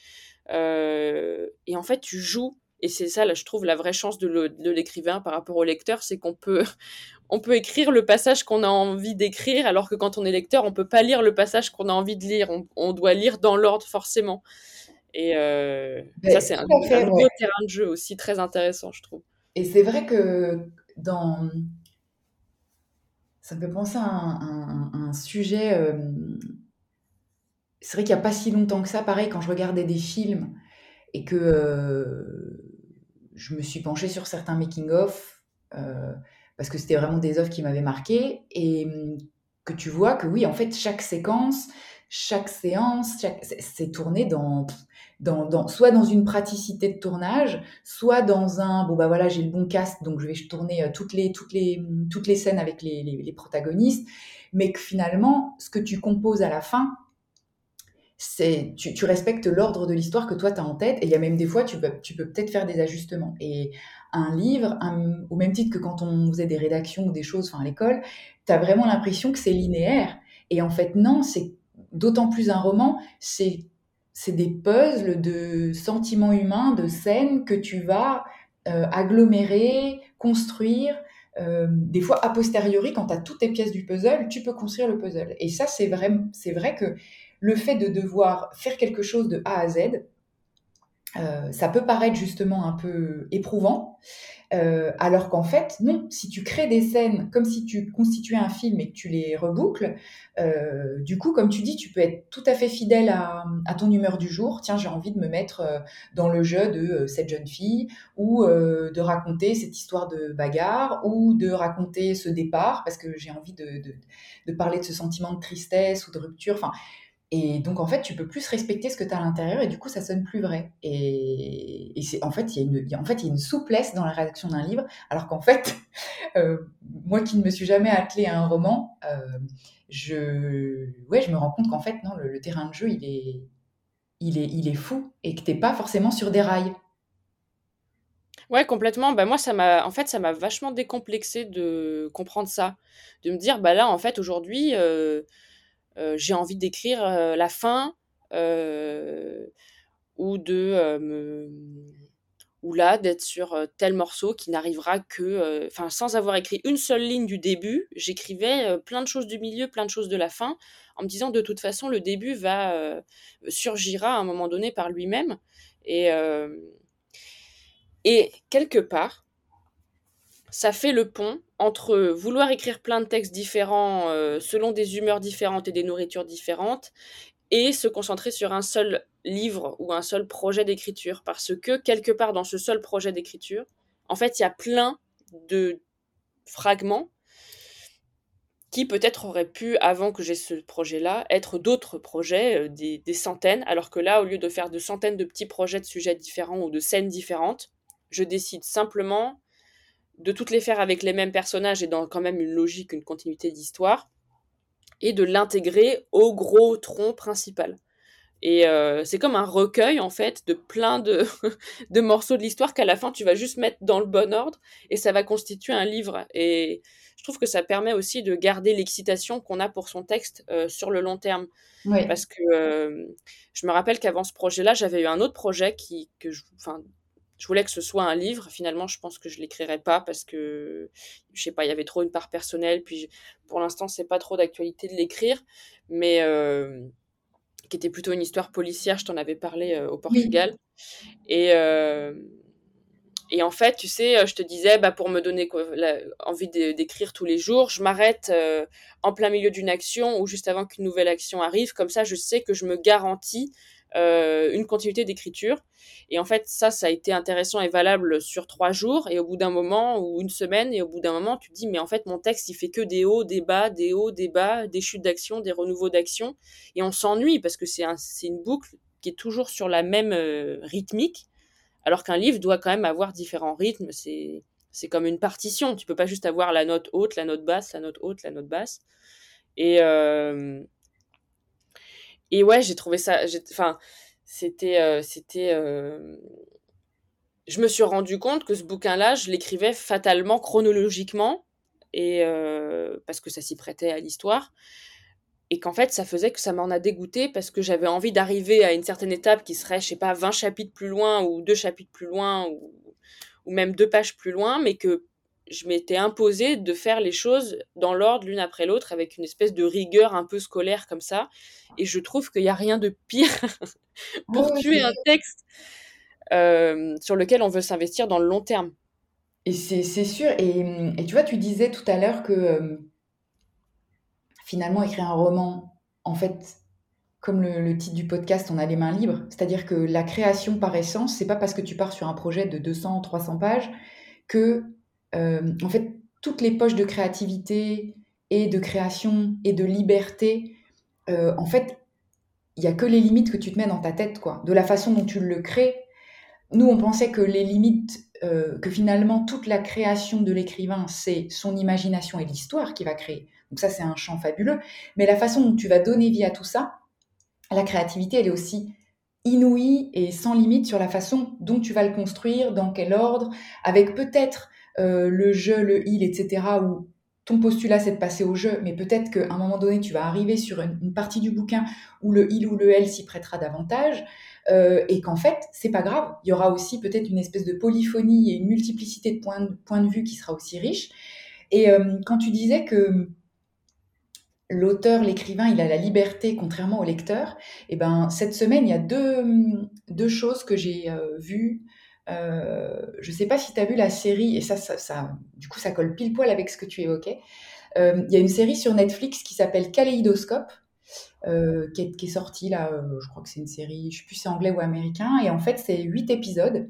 Euh, et en fait, tu joues. Et c'est ça, là, je trouve, la vraie chance de l'écrivain par rapport au lecteur, c'est qu'on peut, on peut écrire le passage qu'on a envie d'écrire, alors que quand on est lecteur, on peut pas lire le passage qu'on a envie de lire. On, doit lire dans l'ordre forcément. Et euh, ben, ça, c'est un, un terrain de jeu aussi très intéressant, je trouve. Et c'est vrai que dans... Ça me fait penser à un, sujet. Euh, c'est vrai qu'il n'y a pas si longtemps que ça, pareil, quand je regardais des films et que euh, je me suis penchée sur certains making-of, euh, parce que c'était vraiment des œuvres qui m'avaient marqué, et que tu vois que oui, en fait, chaque séquence, chaque séance, c'est tourné dans dans, soit dans une praticité de tournage, soit dans un bon bah voilà j'ai le bon cast donc je vais tourner euh, toutes les toutes les toutes les scènes avec les, les, protagonistes, mais que finalement ce que tu composes à la fin c'est tu, tu, respectes l'ordre de l'histoire que toi tu as en tête. Et il y a même des fois tu peux tu peux peut-être faire des ajustements. Et un livre au même titre que quand on faisait des rédactions ou des choses enfin à l'école tu as vraiment l'impression que c'est linéaire. Et en fait non c'est d'autant plus un roman c'est c'est des puzzles de sentiments humains, de scènes que tu vas euh, agglomérer, construire. Euh, des fois, a posteriori, quand tu as toutes tes pièces du puzzle, tu peux construire le puzzle. Et ça, c'est vrai, c'est vrai que le fait de devoir faire quelque chose de A à Z, euh, ça peut paraître justement un peu éprouvant, euh, alors qu'en fait, non, si tu crées des scènes comme si tu constituais un film et que tu les reboucles, euh, du coup, comme tu dis, tu peux être tout à fait fidèle à, ton humeur du jour. Tiens, j'ai envie de me mettre dans le jeu de cette jeune fille, ou de raconter cette histoire de bagarre, ou de raconter ce départ, parce que j'ai envie de, de, parler de ce sentiment de tristesse ou de rupture. Enfin, et donc, en fait, tu peux plus respecter ce que tu as à l'intérieur et du coup, ça sonne plus vrai. Et, c'est, en, fait, il y a une, souplesse dans la rédaction d'un livre, alors qu'en fait, euh, moi qui ne me suis jamais attelée à un roman, euh, je, ouais, je me rends compte qu'en fait, non, le, terrain de jeu, il est, il est, il est fou et que tu n'es pas forcément sur des rails. Ouais, complètement. Bah, moi, ça m'a, en fait, ça m'a vachement décomplexé de comprendre ça, de me dire, bah là, en fait, aujourd'hui, euh, j'ai envie d'écrire euh, la fin euh, ou de me ou là d'être sur tel morceau qui n'arrivera que enfin sans avoir écrit une seule ligne du début j'écrivais plein de choses du milieu plein de choses de la fin en me disant de toute façon le début va surgira à un moment donné par lui-même. Et et quelque part ça fait le pont entre vouloir écrire plein de textes différents euh, selon des humeurs différentes et des nourritures différentes et se concentrer sur un seul livre ou un seul projet d'écriture. Parce que quelque part dans ce seul projet d'écriture, en fait, il y a plein de fragments qui peut-être auraient pu, avant que j'ai ce projet-là, être d'autres projets, euh, des, des, centaines, alors que là, au lieu de faire de centaines de petits projets de sujets différents ou de scènes différentes, je décide simplement de toutes les faire avec les mêmes personnages et dans quand même une logique, une continuité d'histoire, et de l'intégrer au gros tronc principal. Et euh, c'est comme un recueil, en fait, de plein de, de morceaux de l'histoire qu'à la fin, tu vas juste mettre dans le bon ordre et ça va constituer un livre. Et je trouve que ça permet aussi de garder l'excitation qu'on a pour son texte euh, sur le long terme. Parce que euh, je me rappelle qu'avant ce projet-là, j'avais eu un autre projet qui, que je, je voulais que ce soit un livre. Finalement, je pense que je l'écrirai pas parce que je sais pas, il y avait trop une part personnelle. Puis pour l'instant, c'est pas trop d'actualité de l'écrire, mais euh, qui était plutôt une histoire policière. Je t'en avais parlé euh, au Portugal. Et euh, et en fait, tu sais, je te disais, bah, pour me donner envie d'écrire tous les jours, je m'arrête en plein milieu d'une action ou juste avant qu'une nouvelle action arrive. Comme ça, je sais que je me garantis euh, une continuité d'écriture. Et en fait, ça, ça a été intéressant et valable sur trois jours. Et au bout d'un moment, ou une semaine, et au bout d'un moment, tu te dis, mais en fait, mon texte, il fait que des hauts, des bas, des hauts, des bas, des chutes d'action, des renouveaux d'action. Et on s'ennuie parce que c'est un, une boucle qui est toujours sur la même euh, rythmique, alors qu'un livre doit quand même avoir différents rythmes. C'est, comme une partition. Tu peux pas juste avoir la note haute, la note basse, la note haute, la note basse. Et, euh, et ouais, j'ai trouvé ça. Enfin, c'était. Euh, c'était euh, je me suis rendu compte que ce bouquin-là, je l'écrivais fatalement chronologiquement, et euh, parce que ça s'y prêtait à l'histoire. Et qu'en fait, ça faisait que ça m'en a dégoûté parce que j'avais envie d'arriver à une certaine étape qui serait, je sais pas, 20 chapitres plus loin ou deux chapitres plus loin ou, ou même deux pages plus loin, mais que je m'étais imposé de faire les choses dans l'ordre l'une après l'autre avec une espèce de rigueur un peu scolaire comme ça. Et je trouve qu'il n'y a rien de pire pour tuer un texte euh, sur lequel on veut s'investir dans le long terme. Et c'est sûr. Et, et, tu vois, tu disais tout à l'heure que euh, finalement, écrire un roman, en fait, comme le, le, titre du podcast, on a les mains libres. C'est-à-dire que la création par essence, c'est pas parce que tu pars sur un projet de 200, 300 pages que en fait, toutes les poches de créativité et de création et de liberté, euh, en fait, il n'y a que les limites que tu te mets dans ta tête, quoi. De la façon dont tu le crées. Nous, on pensait que les limites, euh, que finalement, toute la création de l'écrivain, c'est son imagination et l'histoire qui va créer. Donc ça, c'est un champ fabuleux. Mais la façon dont tu vas donner vie à tout ça, la créativité, elle est aussi inouïe et sans limite sur la façon dont tu vas le construire, dans quel ordre, avec peut-être euh, le jeu, le il, etc., où ton postulat c'est de passer au jeu, mais peut-être qu'à un moment donné, tu vas arriver sur une, partie du bouquin où le il ou le elle s'y prêtera davantage, euh, et qu'en fait, c'est pas grave. Il y aura aussi peut-être une espèce de polyphonie et une multiplicité de points, de, points de vue qui sera aussi riche. Et euh, quand tu disais que l'auteur, l'écrivain, il a la liberté contrairement au lecteur, et eh ben cette semaine, il y a deux, deux choses que j'ai vues euh, je ne sais pas si tu as vu la série, et ça, ça, du coup, ça colle pile poil avec ce que tu évoquais. Euh, il y a une série sur Netflix qui s'appelle Kaléidoscope, euh, qui, est, qui, sortie là, je crois que c'est une série, je ne sais plus si c'est anglais ou américain, et en fait, c'est huit épisodes.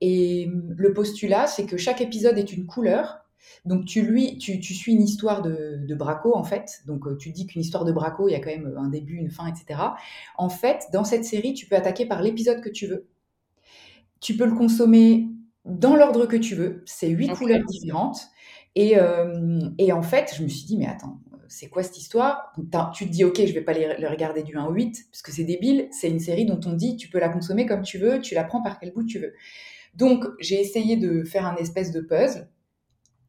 Et le postulat, c'est que chaque épisode est une couleur. Donc tu, lui, tu, tu suis une histoire de, de, braco en fait. Donc tu dis qu'une histoire de braco, il y a quand même un début, une fin, etc. En fait, dans cette série, tu peux attaquer par l'épisode que tu veux. Tu peux le consommer dans l'ordre que tu veux. C'est huit couleurs différentes. Et, euh, et, en fait, je me suis dit, mais attends, c'est quoi cette histoire? Tu te dis, ok, je vais pas les, regarder du 1 au 8, parce que c'est débile. C'est une série dont on dit, tu peux la consommer comme tu veux, tu la prends par quel bout tu veux. Donc, j'ai essayé de faire un espèce de puzzle.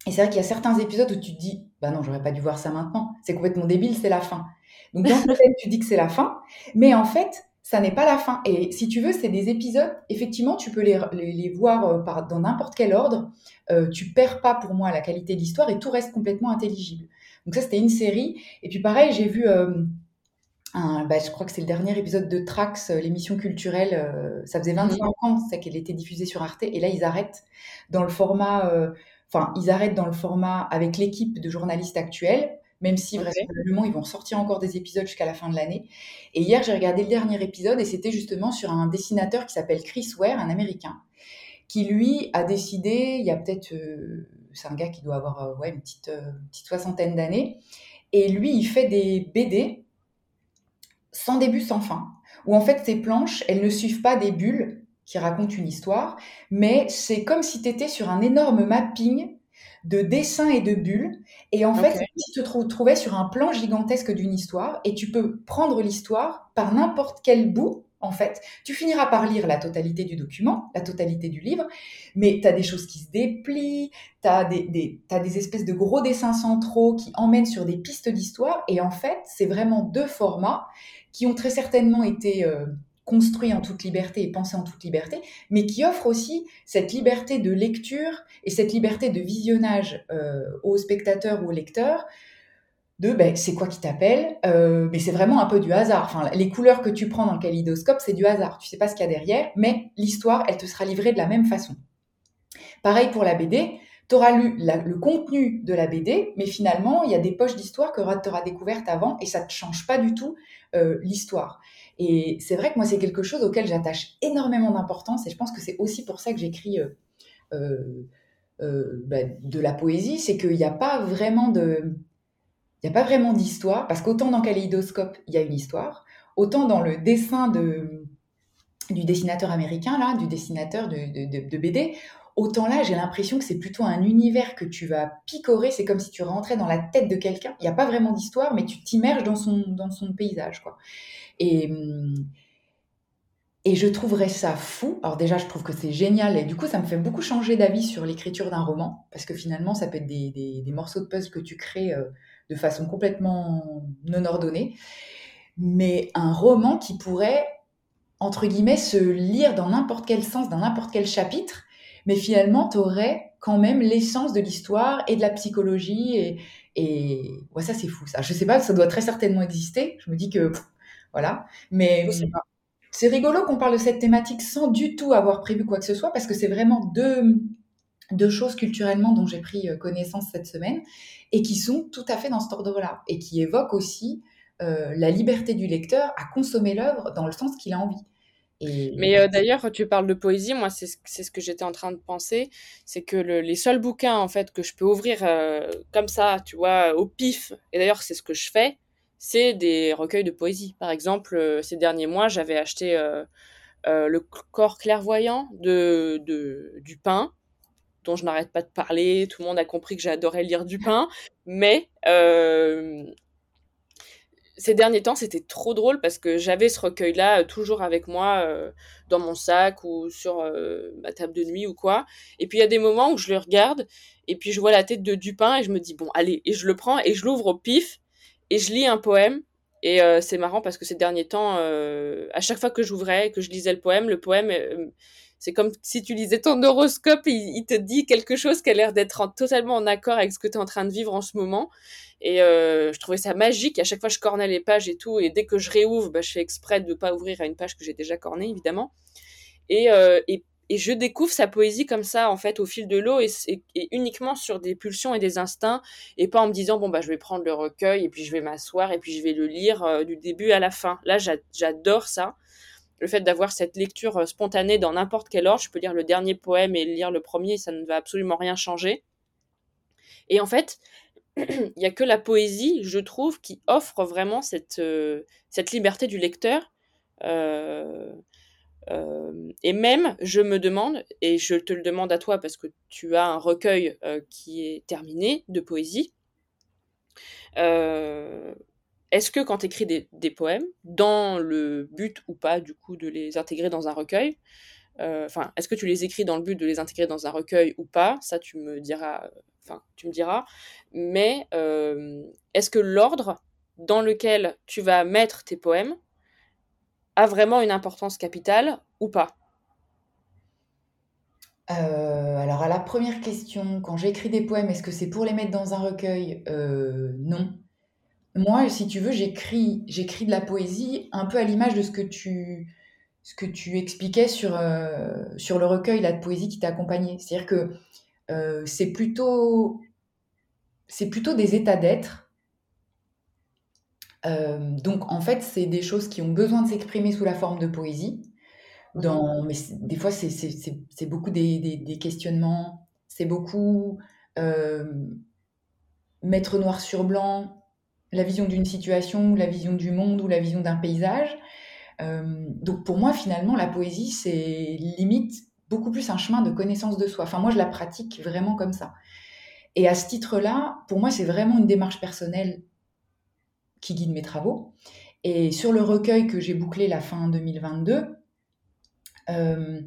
Et c'est vrai qu'il y a certains épisodes où tu te dis, bah non, j'aurais pas dû voir ça maintenant. C'est complètement débile, c'est la fin. Donc, dans le tu dis que c'est la fin. Mais en fait, ça n'est pas la fin. Et si tu veux, c'est des épisodes, effectivement, tu peux les, les, voir euh, par, dans n'importe quel ordre. Euh, tu perds pas pour moi la qualité de l'histoire et tout reste complètement intelligible. Donc ça, c'était une série. Et puis pareil, j'ai vu, euh, un, bah, je crois que c'est le dernier épisode de Trax, euh, l'émission culturelle. ça faisait 25 mmh. ans c'est qu'elle était diffusée sur Arte. Et là, ils arrêtent dans le format... Enfin, ils arrêtent dans le format avec l'équipe de journalistes actuels même si vraisemblablement ils vont sortir encore des épisodes jusqu'à la fin de l'année. Et hier, j'ai regardé le dernier épisode et c'était justement sur un dessinateur qui s'appelle Chris Ware, un Américain, qui lui a décidé, il y a peut-être, euh, c'est un gars qui doit avoir euh, ouais, une petite, euh, petite soixantaine d'années, et lui, il fait des BD sans début, sans fin, où en fait ces planches, elles ne suivent pas des bulles qui racontent une histoire, mais c'est comme si tu étais sur un énorme mapping de dessins et de bulles. Et en fait, tu te trouvais sur un plan gigantesque d'une histoire et tu peux prendre l'histoire par n'importe quel bout. En fait, tu finiras par lire la totalité du document, la totalité du livre, mais tu as des choses qui se déplient, tu as des, des espèces de gros dessins centraux qui emmènent sur des pistes d'histoire. Et en fait, c'est vraiment deux formats qui ont très certainement été euh, construit en toute liberté et pensé en toute liberté, mais qui offre aussi cette liberté de lecture et cette liberté de visionnage euh, aux spectateurs ou aux lecteurs de ben, c'est quoi qui t'appelle, euh, mais c'est vraiment un peu du hasard. Les couleurs que tu prends dans le kaléidoscope, c'est du hasard. Tu sais pas ce qu'il y a derrière, mais l'histoire, elle te sera livrée de la même façon. Pareil pour la BD, tu auras lu le contenu de la BD, mais finalement, il y a des poches d'histoire que tu auras découvertes avant et ça ne change pas du tout euh, l'histoire. Et c'est vrai que moi, c'est quelque chose auquel j'attache énormément d'importance et je pense que c'est aussi pour ça que j'écris euh, euh, euh, bah, de la poésie, c'est qu'il n'y a pas vraiment de... Il n'y a pas vraiment d'histoire, parce qu'autant dans Kaléidoscope, il y a une histoire, autant dans le dessin de, du dessinateur américain, là, du dessinateur de, de, de BD, autant là, j'ai l'impression que c'est plutôt un univers que tu vas picorer. C'est comme si tu rentrais dans la tête de quelqu'un. Il n'y a pas vraiment d'histoire, mais tu t'immerges dans son, dans son paysage, quoi. Et, et je trouverais ça fou. Alors déjà, je trouve que c'est génial. Et du coup, ça me fait beaucoup changer d'avis sur l'écriture d'un roman. Parce que finalement, ça peut être des, des, morceaux de puzzle que tu crées euh, de façon complètement non ordonnée. Mais un roman qui pourrait, entre guillemets, se lire dans n'importe quel sens, dans n'importe quel chapitre. Mais finalement, tu aurais quand même l'essence de l'histoire et de la psychologie. Et, et ouais, ça, c'est fou, ça. Je sais pas, ça doit très certainement exister. Je me dis que voilà. Mais c'est rigolo qu'on parle de cette thématique sans du tout avoir prévu quoi que ce soit, parce que c'est vraiment deux, deux choses culturellement dont j'ai pris euh, connaissance cette semaine et qui sont tout à fait dans cet ordre-là et qui évoquent aussi euh, la liberté du lecteur à consommer l'œuvre dans le sens qu'il a envie. Et... Mais euh, d'ailleurs, tu parles de poésie, moi c'est ce que j'étais en train de penser, c'est que les seuls bouquins en fait que je peux ouvrir comme ça, tu vois, au pif, et d'ailleurs c'est ce que je fais, c'est des recueils de poésie. Par exemple, euh, ces derniers mois, j'avais acheté euh, euh, Le corps clairvoyant de, de Dupin, dont je n'arrête pas de parler. Tout le monde a compris que j'adorais lire Dupin. Mais ces derniers temps, c'était trop drôle parce que j'avais ce recueil-là toujours avec moi dans mon sac ou sur ma table de nuit ou quoi. Et puis il y a des moments où je le regarde et puis je vois la tête de Dupin et je me dis bon allez et je le prends et je l'ouvre au pif et je lis un poème. Et euh, c'est marrant parce que ces derniers temps, euh, à chaque fois que j'ouvrais, que je lisais le poème, le poème, euh, c'est comme si tu lisais ton horoscope, il, te dit quelque chose qui a l'air d'être totalement en accord avec ce que tu es en train de vivre en ce moment. Et je trouvais ça magique. À chaque fois, je cornais les pages et tout. Et dès que je réouvre, bah, je fais exprès de ne pas ouvrir à une page que j'ai déjà cornée, évidemment. Et, et et je découvre sa poésie comme ça en fait au fil de l'eau et, uniquement sur des pulsions et des instincts et pas en me disant bon bah je vais prendre le recueil et puis je vais m'asseoir et puis je vais le lire euh, du début à la fin. Là j'adore ça, le fait d'avoir cette lecture euh, spontanée dans n'importe quel ordre. Je peux lire le dernier poème et lire le premier, ça ne va absolument rien changer. Et en fait, il n'y a que la poésie, je trouve, qui offre vraiment cette, euh, liberté du lecteur. Euh, et même, je me demande, et je te le demande à toi parce que tu as un recueil qui est terminé de poésie, est-ce que quand tu écris des, poèmes, dans le but ou pas du coup de les intégrer dans un recueil, enfin, est-ce que tu les écris dans le but de les intégrer dans un recueil ou pas? Ça, tu me diras. Enfin, tu me diras. Mais est-ce que l'ordre dans lequel tu vas mettre tes poèmes a vraiment une importance capitale ou pas? Euh, alors à la première question, quand j'écris des poèmes, est-ce que c'est pour les mettre dans un recueil? Euh, Non. Moi, si tu veux, j'écris, j'écris de la poésie un peu à l'image de ce que tu, ce que tu expliquais sur, euh, sur le recueil de poésie qui t'a accompagné. C'est-à-dire que c'est plutôt, c'est plutôt des états d'être euh, donc en fait, c'est des choses qui ont besoin de s'exprimer sous la forme de poésie. Dans, mais des fois, c'est beaucoup des, des, questionnements, c'est beaucoup euh, mettre noir sur blanc la vision d'une situation, la vision du monde ou la vision d'un paysage. Euh, donc pour moi, finalement, la poésie, c'est limite beaucoup plus un chemin de connaissance de soi. Enfin, moi, je la pratique vraiment comme ça. Et à ce titre-là, pour moi, c'est vraiment une démarche personnelle qui guide mes travaux. Et sur le recueil que j'ai bouclé la fin 2022, euh,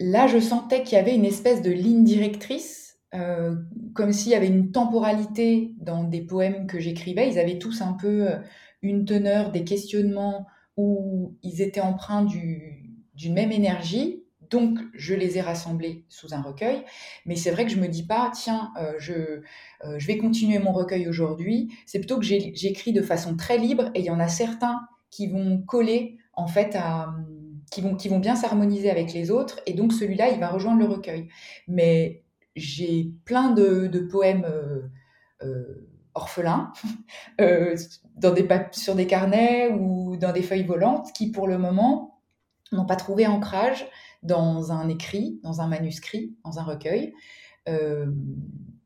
là, je sentais qu'il y avait une espèce de ligne directrice, euh, comme s'il y avait une temporalité dans des poèmes que j'écrivais. Ils avaient tous un peu euh, une teneur, des questionnements où ils étaient empreints d'une même énergie, donc, je les ai rassemblés sous un recueil. Mais c'est vrai que je me dis pas, tiens, euh, je, euh, je vais continuer mon recueil aujourd'hui. C'est plutôt que j'écris de façon très libre et il y en a certains qui vont coller, en fait, à, qui, vont, qui vont bien s'harmoniser avec les autres. Et donc, celui-là, il va rejoindre le recueil. Mais j'ai plein de, poèmes. Euh, orphelins, dans des sur des carnets ou dans des feuilles volantes, qui pour le moment n'ont pas trouvé ancrage dans un écrit, dans un manuscrit, dans un recueil.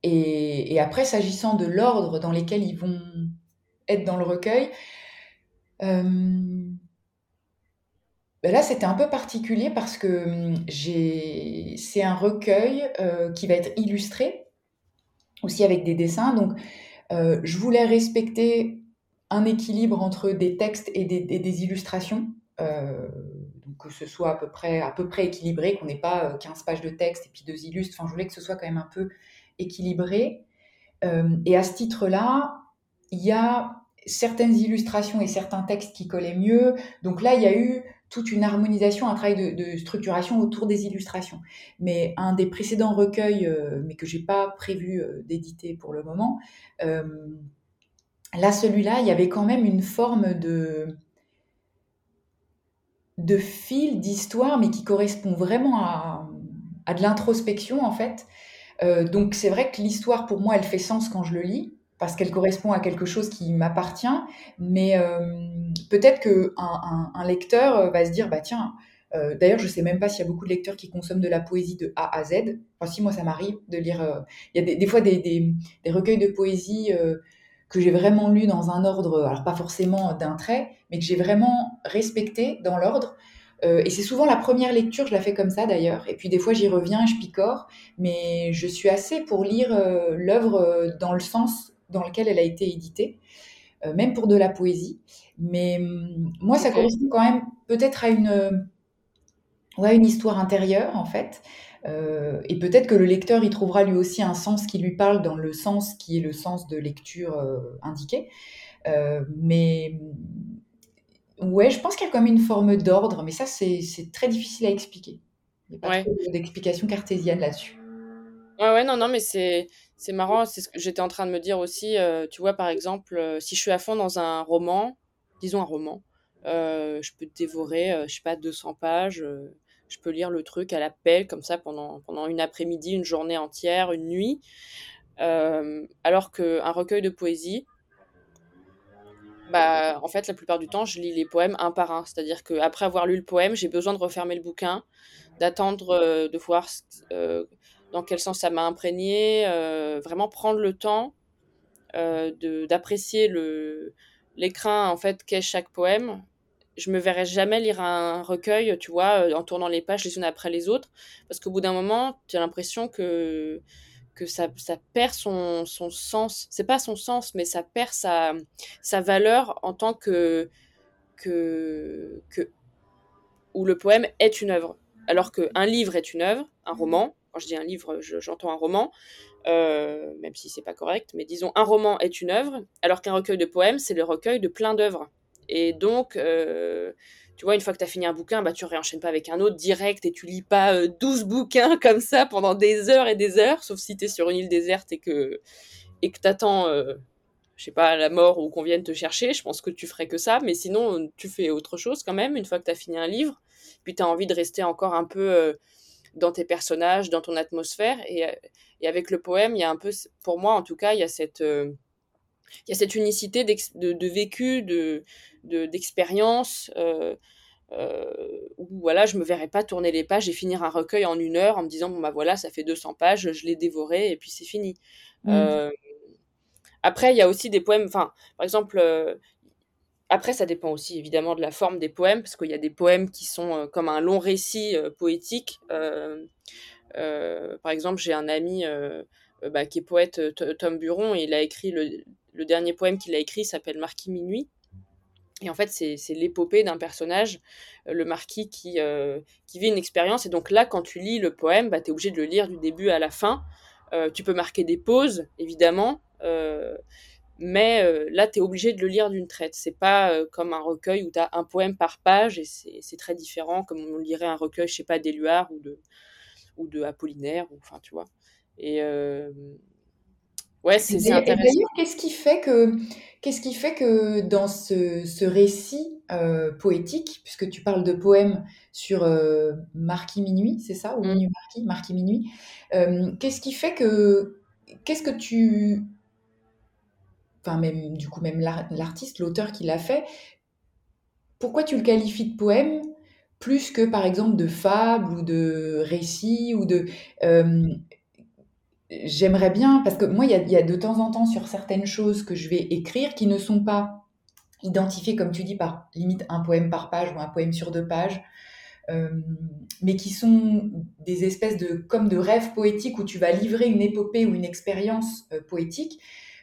Et, après, s'agissant de l'ordre dans lequel ils vont être dans le recueil, ben là, c'était un peu particulier parce que hum, c'est un recueil euh, qui va être illustré, aussi avec des dessins. Donc, euh, je voulais respecter un équilibre entre des textes et des, illustrations, euh, que ce soit à peu près, à peu près équilibré, qu'on n'ait pas 15 pages de texte et puis deux illustres. Enfin, je voulais que ce soit quand même un peu équilibré. et à ce titre-là, il y a certaines illustrations et certains textes qui collaient mieux. Donc là, il y a eu toute une harmonisation, un travail de, structuration autour des illustrations. Mais un des précédents recueils, euh, mais que j'ai pas prévu euh, d'éditer pour le moment, euh, là, celui-là, il y avait quand même une forme de de fil d'histoire, mais qui correspond vraiment à, à de l'introspection en fait. donc c'est vrai que l'histoire pour moi, elle fait sens quand je le lis parce qu'elle correspond à quelque chose qui m'appartient, mais euh, peut-être qu'un un, lecteur euh, va se dire, bah tiens, euh, d'ailleurs, je sais même pas s'il y a beaucoup de lecteurs qui consomment de la poésie de A à Z. Enfin, si moi, ça m'arrive de lire. Il y a des, fois des, recueils de poésie que j'ai vraiment lus dans un ordre, alors pas forcément d'un trait, mais que j'ai vraiment respecté dans l'ordre. et c'est souvent la première lecture, je la fais comme ça d'ailleurs. Et puis des fois, j'y reviens, je picore, mais je suis assez pour lire l'œuvre dans le sens dans lequel elle a été éditée, euh, même pour de la poésie. Mais hum, moi, ça correspond quand même peut-être à une, ouais, une histoire intérieure, en fait. Euh, et peut-être que le lecteur y trouvera lui aussi un sens qui lui parle dans le sens qui est le sens de lecture euh, indiqué. mais hum, ouais, je pense qu'il y a quand même une forme d'ordre, mais ça, c'est très difficile à expliquer. Il n'y a pas d'explication cartésienne là-dessus. Ouais, ouais, non, non, mais c'est c'est marrant, c'est ce que j'étais en train de me dire aussi. Euh, tu vois, par exemple, euh, si je suis à fond dans un roman, disons un roman, euh, je peux dévorer, je sais pas, 200 pages. je peux lire le truc à la pelle, comme ça, pendant, pendant une après-midi, une journée entière, une nuit. alors qu'un recueil de poésie, bah, en fait, la plupart du temps, je lis les poèmes un par un. C'est-à-dire qu'après avoir lu le poème, j'ai besoin de refermer le bouquin, d'attendre de voir dans quel sens ça m'a imprégné, euh, vraiment prendre le temps euh, d'apprécier l'écrin en fait qu'est chaque poème. Je me verrais jamais lire un recueil, tu vois, euh, en tournant les pages les unes après les autres, parce qu'au bout d'un moment, tu as l'impression que que ça, ça perd son, son sens. C'est pas son sens, mais ça perd sa, sa valeur en tant que, que, que où le poème est une œuvre. Alors qu'un livre est une œuvre, un roman, quand je dis un livre, j'entends un roman, euh, même si c'est pas correct, mais disons un roman est une œuvre, alors qu'un recueil de poèmes, c'est le recueil de plein d'œuvres. Et donc, euh, tu vois, une fois que tu as fini un bouquin, bah, tu réenchaînes pas avec un autre direct et tu lis pas 12 euh, bouquins comme ça pendant des heures et des heures, sauf si tu es sur une île déserte et que et que t'attends, je sais pas, la mort ou qu'on vienne te chercher. Je pense que tu ferais que ça, mais sinon, tu fais autre chose quand même une fois que tu as fini un livre. Puis tu as envie de rester encore un peu dans tes personnages, dans ton atmosphère. Et, euh, et, avec le poème, il y a un peu, pour moi en tout cas, il y a cette, euh, il y a cette unicité de, de, vécu, de, d'expérience. Euh, où voilà, je me verrais pas tourner les pages et finir un recueil en une heure en me disant bon bah voilà, ça fait 200 pages, je l'ai dévoré et puis c'est fini. Mmh. après, il y a aussi des poèmes, enfin, par exemple, après, ça dépend aussi évidemment de la forme des poèmes, parce qu'il y a des poèmes qui sont euh, comme un long récit euh, poétique. Euh, par exemple, j'ai un ami bah, qui est poète, Tom Buron, et il a écrit le, dernier poème qu'il a écrit s'appelle Marquis Minuit. Et en fait, c'est l'épopée d'un personnage, le marquis, qui, vit une expérience. Et donc là, quand tu lis le poème, bah, tu es obligé de le lire du début à la fin. tu peux marquer des pauses, évidemment. Mais euh, là, tu es obligé de le lire d'une traite. C'est pas euh, comme un recueil où tu as un poème par page et c'est très différent, comme on lirait un recueil, je sais pas, d'Éluard ou de, ou de Apollinaire, ou, enfin, tu vois. Et euh, ouais, c'est intéressant. D'ailleurs, qu'est-ce qui fait que. Qu'est-ce qui fait que dans ce, ce récit poétique, puisque tu parles de poèmes sur Marquis Minuit, c'est ça Ou mmh. Minuit Marquis, Marquis Minuit, qu'est-ce qui fait que. Qu'est-ce que tu enfin même du coup même l'artiste, l'auteur qui l'a fait, pourquoi tu le qualifies de poème plus que par exemple de fable ou de récit ou de j'aimerais bien parce que moi il y, a, de temps en temps sur certaines choses que je vais écrire qui ne sont pas identifiées comme tu dis par limite un poème par page ou un poème sur deux pages mais qui sont des espèces de comme de rêves poétiques où tu vas livrer une épopée ou une expérience poétique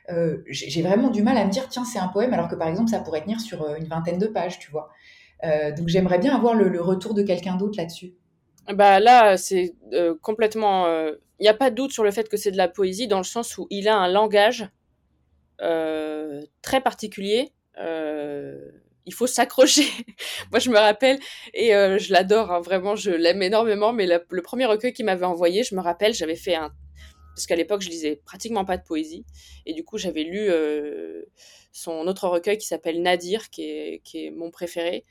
euh, j'ai vraiment du mal à me dire, tiens, c'est un poème, alors que par exemple, ça pourrait tenir sur euh, une vingtaine de pages, tu vois. Euh, donc j'aimerais bien avoir le, retour de quelqu'un d'autre là-dessus. Bah là, c'est complètement. Il n'y a pas de doute sur le fait que c'est de la poésie, dans le sens où il a un langage très particulier. il faut s'accrocher. Moi, je me rappelle, et je l'adore, hein, vraiment, je l'aime énormément, mais le premier recueil qu'il m'avait envoyé, je me rappelle, j'avais fait un parce qu'à l'époque je lisais pratiquement pas de poésie. Et du coup j'avais lu euh, son autre recueil qui s'appelle Nadir qui est, qui est mon préféré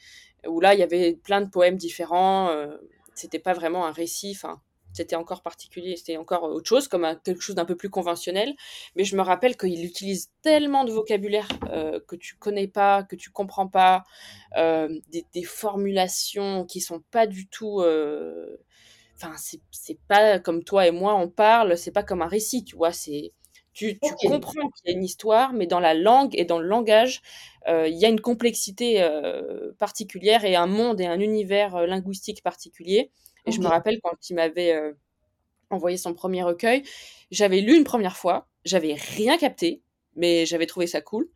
où là il y avait plein de poèmes différents euh, c'était pas vraiment un récit enfin c'était encore particulier c'était encore autre chose comme quelque chose d'un peu plus conventionnel. Mais je me rappelle qu'il utilise tellement de vocabulaire euh, que tu connais pas que tu comprends pas des, des, formulations qui sont pas du tout enfin c'est pas comme toi et moi on parle c'est pas comme un récit tu vois c'est tu, tu comprends qu'il y a une histoire mais dans la langue et dans le langage euh, il y a une complexité euh, particulière et un monde et un univers euh, linguistique particulier. Et je me rappelle quand il m'avait envoyé son premier recueil j'avais lu une première fois j'avais rien capté mais j'avais trouvé ça cool.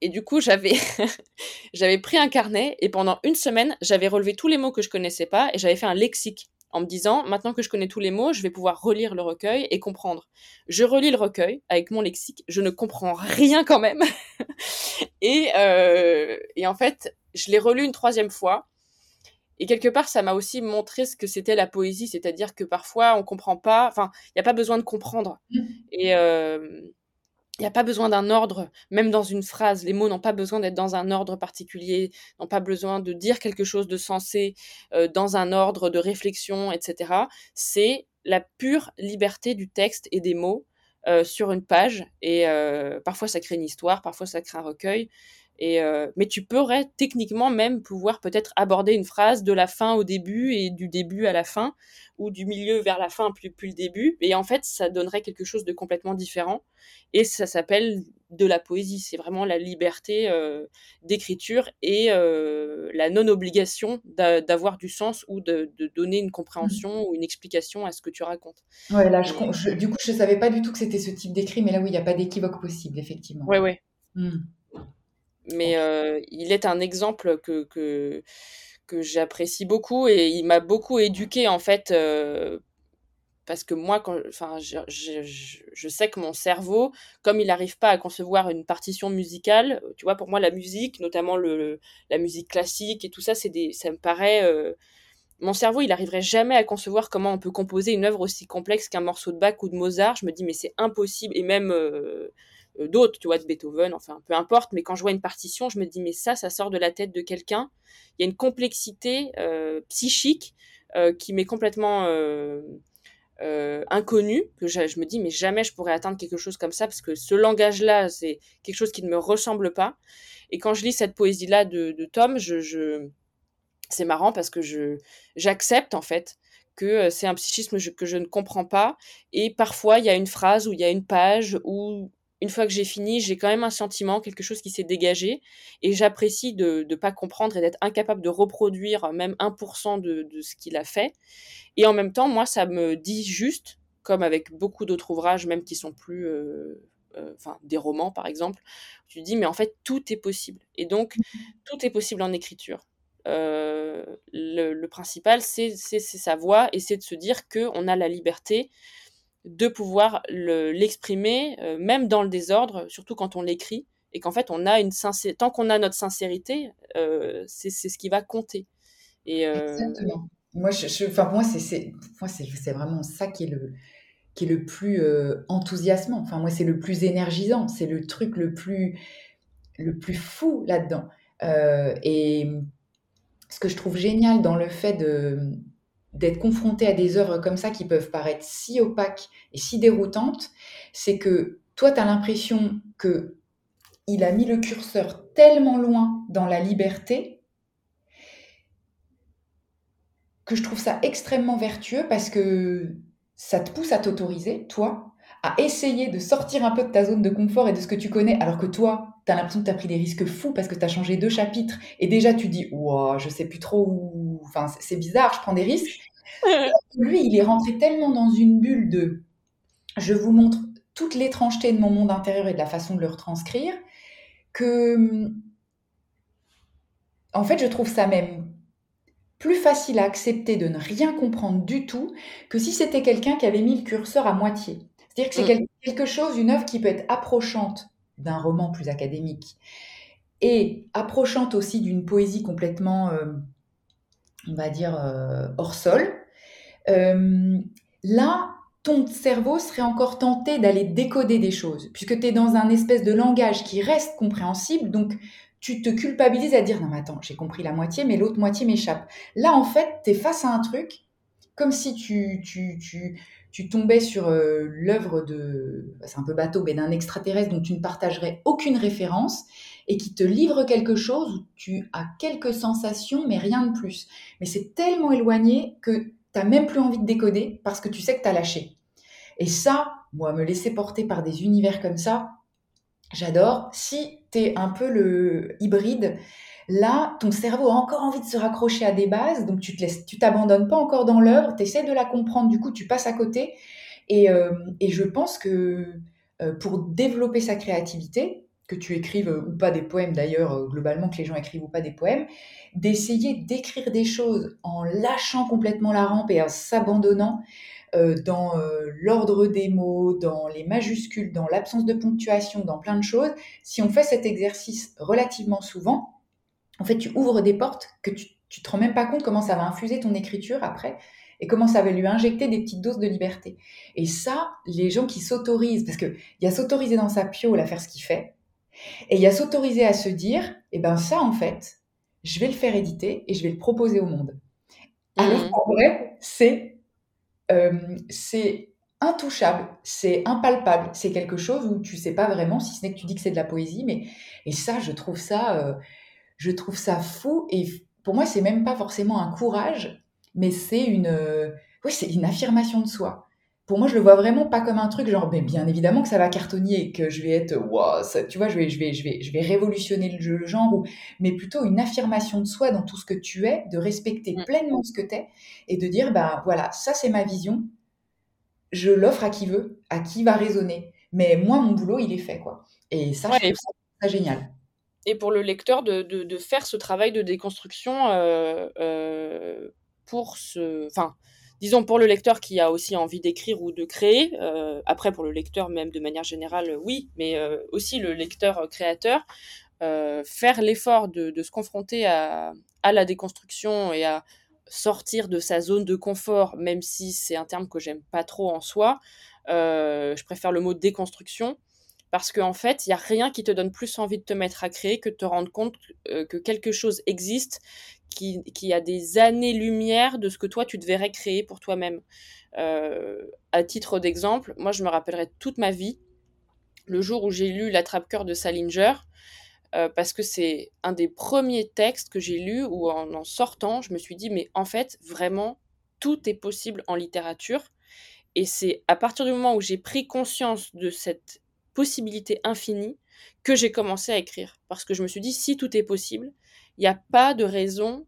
Et du coup, j'avais j'avais pris un carnet et pendant une semaine, j'avais relevé tous les mots que je connaissais pas et j'avais fait un lexique en me disant, maintenant que je connais tous les mots, je vais pouvoir relire le recueil et comprendre. Je relis le recueil avec mon lexique, je ne comprends rien quand même. et, euh, et en fait, je l'ai relu une troisième fois. Et quelque part, ça m'a aussi montré ce que c'était la poésie, c'est-à-dire que parfois, on comprend pas, enfin, il n'y a pas besoin de comprendre. Mmh. Et, euh, il n'y a pas besoin d'un ordre, même dans une phrase. Les mots n'ont pas besoin d'être dans un ordre particulier, n'ont pas besoin de dire quelque chose de sensé euh, dans un ordre de réflexion, etc. C'est la pure liberté du texte et des mots euh, sur une page. Et euh, parfois, ça crée une histoire, parfois, ça crée un recueil. Et mais tu pourrais techniquement même pouvoir peut-être aborder une phrase de la fin au début et du début à la fin, ou du milieu vers la fin plus, plus le début. Et en fait, ça donnerait quelque chose de complètement différent. Et ça s'appelle de la poésie. C'est vraiment la liberté euh, d'écriture et euh, la non-obligation d'avoir du sens ou de, donner une compréhension mmh. ou une explication à ce que tu racontes. Ouais, là, je, du coup, je ne savais pas du tout que c'était ce type d'écrit, mais là, oui, il n'y a pas d'équivoque possible, effectivement. Oui, oui. Mmh. Mais euh, il est un exemple que, que, que j'apprécie beaucoup et il m'a beaucoup éduqué, en fait, parce que moi, quand, enfin, je, je, sais que mon cerveau, comme il n'arrive pas à concevoir une partition musicale, tu vois, pour moi, la musique, notamment le, la musique classique et tout ça, c'est des, ça me paraît, euh, mon cerveau, il n'arriverait jamais à concevoir comment on peut composer une œuvre aussi complexe qu'un morceau de Bach ou de Mozart. Je me dis, mais c'est impossible, et même d'autres, tu vois, de Beethoven, enfin, peu importe. Mais quand je vois une partition, je me dis, mais ça, ça sort de la tête de quelqu'un. Il y a une complexité psychique qui m'est complètement euh, inconnu, que je, me dis, mais jamais je pourrais atteindre quelque chose comme ça, parce que ce langage-là, c'est quelque chose qui ne me ressemble pas. Et quand je lis cette poésie-là de, de, Tom, je, je... c'est marrant parce que je j'accepte en fait que euh, c'est un psychisme que je ne comprends pas. Et parfois, il y a une phrase ou il y a une page où une fois que j'ai fini, j'ai quand même un sentiment, quelque chose qui s'est dégagé, et j'apprécie de ne pas comprendre et d'être incapable de reproduire même 1% de, de ce qu'il a fait. Et en même temps, moi, ça me dit juste, comme avec beaucoup d'autres ouvrages, même qui sont plus... Euh, euh, enfin, des romans, par exemple, tu dis, mais en fait, tout est possible. Et donc, mmh tout est possible en écriture. Euh, le, le, principal, c'est sa voix, et c'est de se dire qu'on a la liberté de pouvoir l'exprimer, euh, même dans le désordre, surtout quand on l'écrit, et qu'en fait, on a une tant qu'on a notre sincérité, euh, c'est ce qui va compter. Et, euh, Exactement. Moi, je, moi, c'est c'est vraiment ça qui est le, qui est le plus enthousiasmant. Enfin, moi, c'est le plus énergisant. C'est le truc le plus, le plus fou là-dedans. et ce que je trouve génial dans le fait de, d'être confronté à des œuvres comme ça qui peuvent paraître si opaques et si déroutantes, c'est que toi, tu as l'impression que il a mis le curseur tellement loin dans la liberté que je trouve ça extrêmement vertueux parce que ça te pousse à t'autoriser, toi, à essayer de sortir un peu de ta zone de confort et de ce que tu connais, alors que toi, tu as l'impression que tu as pris des risques fous parce que tu as changé deux chapitres et déjà tu dis, wow, je sais plus trop où, enfin, c'est bizarre, je prends des risques. Lui, il est rentré tellement dans une bulle de je vous montre toute l'étrangeté de mon monde intérieur et de la façon de le retranscrire que, en fait, je trouve ça même plus facile à accepter de ne rien comprendre du tout que si c'était quelqu'un qui avait mis le curseur à moitié. C'est-à-dire que c'est mm. quelque chose, une œuvre qui peut être approchante d'un roman plus académique et approchante aussi d'une poésie complètement, euh, on va dire, euh, hors sol. Euh, là, ton cerveau serait encore tenté d'aller décoder des choses, puisque tu es dans un espèce de langage qui reste compréhensible, donc tu te culpabilises à dire non mais attends, j'ai compris la moitié, mais l'autre moitié m'échappe. Là, en fait, tu es face à un truc, comme si tu, tu, tu tombais sur euh, l'œuvre de, bah, c'est un peu bateau, mais d'un extraterrestre dont tu ne partagerais aucune référence, et qui te livre quelque chose où tu as quelques sensations, mais rien de plus. Mais c'est tellement éloigné que tu n'as même plus envie de décoder parce que tu sais que tu as lâché. Et ça, moi, me laisser porter par des univers comme ça, j'adore. Si tu es un peu le hybride, là, ton cerveau a encore envie de se raccrocher à des bases, donc tu te laisses, tu t'abandonnes pas encore dans l'œuvre, tu essaies de la comprendre, du coup, tu passes à côté. Et, euh, je pense que euh, pour développer sa créativité, que tu écrives ou pas des poèmes d'ailleurs, euh, globalement que les gens écrivent ou pas des poèmes, d'essayer d'écrire des choses en lâchant complètement la rampe et en s'abandonnant dans l'ordre des mots, dans les majuscules, dans l'absence de ponctuation, dans plein de choses. Si on fait cet exercice relativement souvent, en fait, tu ouvres des portes que tu, tu te rends même pas compte comment ça va infuser ton écriture après et comment ça va lui injecter des petites doses de liberté. Et ça, les gens qui s'autorisent, parce qu'il y a s'autoriser dans sa piole à faire ce qu'il fait, et il y a s'autoriser à se dire, eh ben ça, en fait, je vais le faire éditer et je vais le proposer au monde. Alors mmh. qu'en vrai, c'est euh, c'est intouchable, c'est impalpable, c'est quelque chose où tu sais pas vraiment, si ce n'est que tu dis que c'est de la poésie, mais et ça, je trouve ça, euh, je trouve ça fou. Et pour moi, c'est même pas forcément un courage, mais c'est une, euh, oui, c'est une affirmation de soi. Pour moi, je le vois vraiment pas comme un truc genre, mais bien évidemment que ça va cartonner, que je vais être, wow, ça, tu vois, je vais, je vais, je vais, je vais révolutionner le, genre, ou, mais plutôt une affirmation de soi dans tout ce que tu es, de respecter mm. pleinement ce que tu es et de dire, bah voilà, ça c'est ma vision, je l'offre à qui veut, à qui va résonner. Mais moi, mon boulot, il est fait, quoi. Et ça, je trouve ça génial et pour le lecteur de, de, faire ce travail de déconstruction euh, euh, pour ce. Enfin, disons pour le lecteur qui a aussi envie d'écrire ou de créer, euh, après pour le lecteur même de manière générale, oui, mais aussi le lecteur créateur, faire l'effort de, se confronter à, à, la déconstruction et à sortir de sa zone de confort, même si c'est un terme que j'aime pas trop en soi. je préfère le mot déconstruction parce qu'en fait, il n'y a rien qui te donne plus envie de te mettre à créer que de te rendre compte euh, que quelque chose existe qui, qui, a des années-lumière de ce que toi, tu devrais créer pour toi-même. Euh, à titre d'exemple, moi, je me rappellerai toute ma vie le jour où j'ai lu L'attrape-cœur de Salinger, euh, parce que c'est un des premiers textes que j'ai lu où, en en sortant, je me suis dit, mais en fait, vraiment, tout est possible en littérature. Et c'est à partir du moment où j'ai pris conscience de cette possibilité infinie que j'ai commencé à écrire. Parce que je me suis dit, si tout est possible, il n'y a pas de raison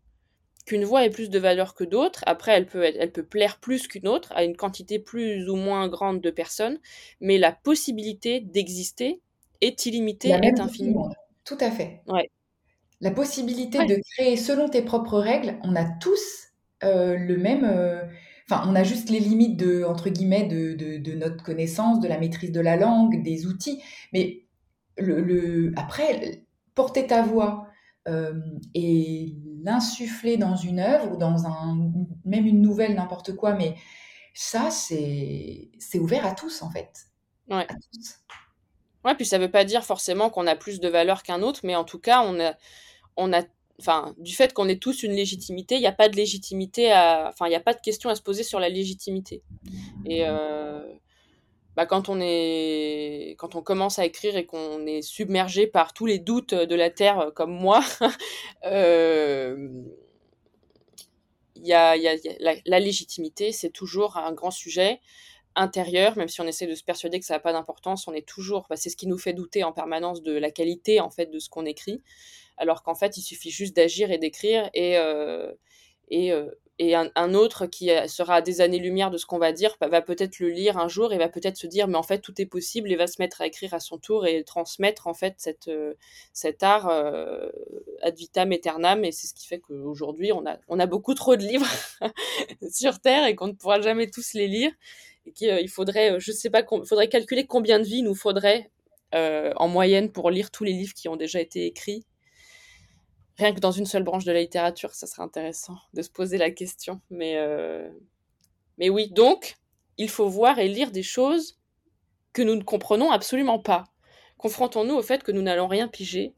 qu'une voix ait plus de valeur que d'autres. Après, elle peut, elle peut plaire plus qu'une autre à une quantité plus ou moins grande de personnes, mais la possibilité d'exister est illimitée, est infinie. Tout à fait. Ouais. La possibilité de créer selon tes propres règles, on a tous euh, le même. Euh, Enfin, on a juste les limites de, entre guillemets, de, notre connaissance, de la maîtrise de la langue, des outils. Mais le, après, porter ta voix euh, et l'insuffler dans une œuvre ou dans un, même une nouvelle, n'importe quoi, mais ça, c'est ouvert à tous, en fait. Ouais. À tous. Ouais, puis ça veut pas dire forcément qu'on a plus de valeur qu'un autre, mais en tout cas, on a, on a enfin, du fait qu'on ait tous une légitimité, il n'y a pas de légitimité à, enfin, il n'y a pas de question à se poser sur la légitimité. Et, euh, bah, quand on est quand on commence à écrire et qu'on est submergé par tous les doutes de la terre comme moi euh, y a, y a, la, légitimité c'est toujours un grand sujet intérieur même si on essaie de se persuader que ça n'a pas d'importance on est toujours bah, c'est ce qui nous fait douter en permanence de la qualité en fait de ce qu'on écrit alors qu'en fait il suffit juste d'agir et d'écrire et euh, et euh, et un, autre qui sera à des années-lumière de ce qu'on va dire va peut-être le lire un jour et va peut-être se dire mais en fait tout est possible et va se mettre à écrire à son tour et transmettre en fait cette, euh, cet art ad vitam aeternam et c'est ce qui fait qu'aujourd'hui on a, on a beaucoup trop de livres sur Terre et qu'on ne pourra jamais tous les lire et qu'il faudrait, je sais pas, faudrait calculer combien de vies nous faudrait en moyenne pour lire tous les livres qui ont déjà été écrits rien que dans une seule branche de la littérature, ça serait intéressant de se poser la question. Mais, euh, mais oui, donc, il faut voir et lire des choses que nous ne comprenons absolument pas. Confrontons-nous au fait que nous n'allons rien piger.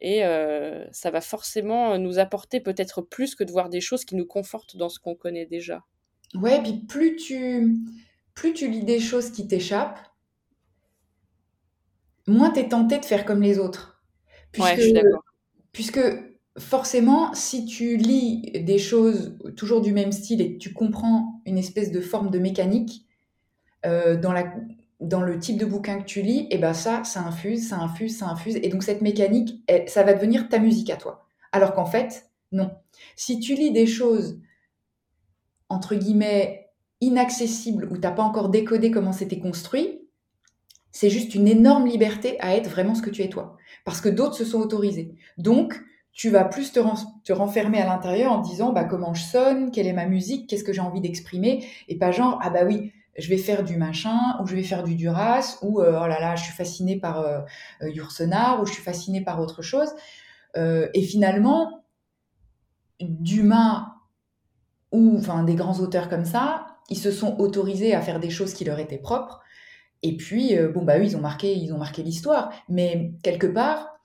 Et euh, ça va forcément nous apporter peut-être plus que de voir des choses qui nous confortent dans ce qu'on connaît déjà. Ouais, puis plus tu, plus tu lis des choses qui t'échappent, moins tu es tenté de faire comme les autres. ouais, je suis d'accord. Puisque forcément, si tu lis des choses toujours du même style et que tu comprends une espèce de forme de mécanique euh, dans, la, dans le type de bouquin que tu lis, et eh ben ça, ça infuse, ça infuse, ça infuse. Et donc cette mécanique, ça va devenir ta musique à toi. Alors qu'en fait, non. Si tu lis des choses, entre guillemets, inaccessibles, où tu n'as pas encore décodé comment c'était construit, c'est juste une énorme liberté à être vraiment ce que tu es toi. Parce que d'autres se sont autorisés. Donc, tu vas plus te, te renfermer à l'intérieur en disant bah, comment je sonne, quelle est ma musique, qu'est-ce que j'ai envie d'exprimer, et pas genre ah bah oui, je vais faire du machin, ou je vais faire du Duras, ou euh, oh là là, je suis fascinée par euh, euh ou je suis fascinée par autre chose. Euh, et finalement, Dumas ou enfin des grands auteurs comme ça, ils se sont autorisés à faire des choses qui leur étaient propres. Et puis bon bah oui, ils ont marqué, ils ont marqué l'histoire. Mais quelque part,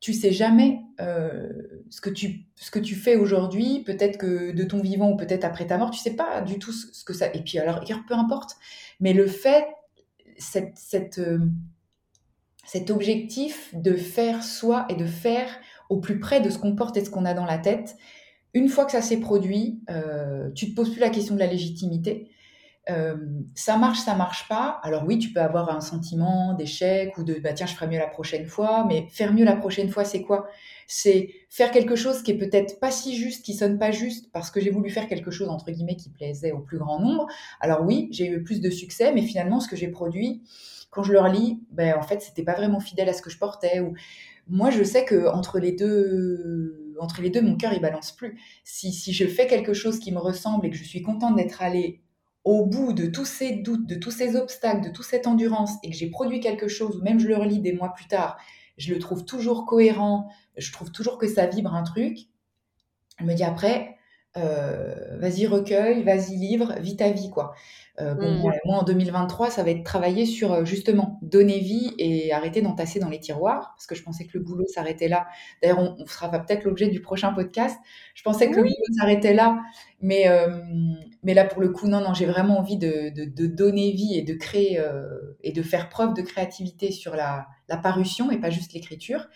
tu sais jamais euh, ce, que tu, fais aujourd'hui, peut-être que de ton vivant ou peut-être après ta mort, tu sais pas du tout ce, que ça. Et puis alors, peu importe. Mais le fait, cette, euh, cet objectif de faire soi et de faire au plus près de ce qu'on porte et de ce qu'on a dans la tête, une fois que ça s'est produit, euh, tu te poses plus la question de la légitimité. Euh, ça marche, ça marche pas. Alors oui, tu peux avoir un sentiment d'échec ou de bah tiens, je ferai mieux la prochaine fois. Mais faire mieux la prochaine fois, c'est quoi? C'est faire quelque chose qui est peut-être pas si juste, qui sonne pas juste, parce que j'ai voulu faire quelque chose entre guillemets qui plaisait au plus grand nombre. Alors oui, j'ai eu plus de succès, mais finalement, ce que j'ai produit, quand je le relis, ben en fait, c'était pas vraiment fidèle à ce que je portais. Ou moi, je sais que entre les deux, entre les deux, mon cœur il balance plus. Si, si je fais quelque chose qui me ressemble et que je suis contente d'être allée au bout de tous ces doutes, de tous ces obstacles, de toute cette endurance, et que j'ai produit quelque chose, ou même je le relis des mois plus tard, je le trouve toujours cohérent, je trouve toujours que ça vibre un truc, je me dis après, vas-y recueille, vas-y livre, vis ta vie quoi. Euh, mmh. moi, en 2023, ça va être travailler sur euh, justement donner vie et arrêter d'entasser dans les tiroirs, parce que je pensais que le boulot s'arrêtait là. D'ailleurs, on, sera peut-être l'objet du prochain podcast. Je pensais que le boulot s'arrêtait là, mais, euh, mais là, pour le coup, non, non, j'ai vraiment envie de, de, donner vie et de créer et de faire preuve de créativité sur la, la parution et pas juste l'écriture.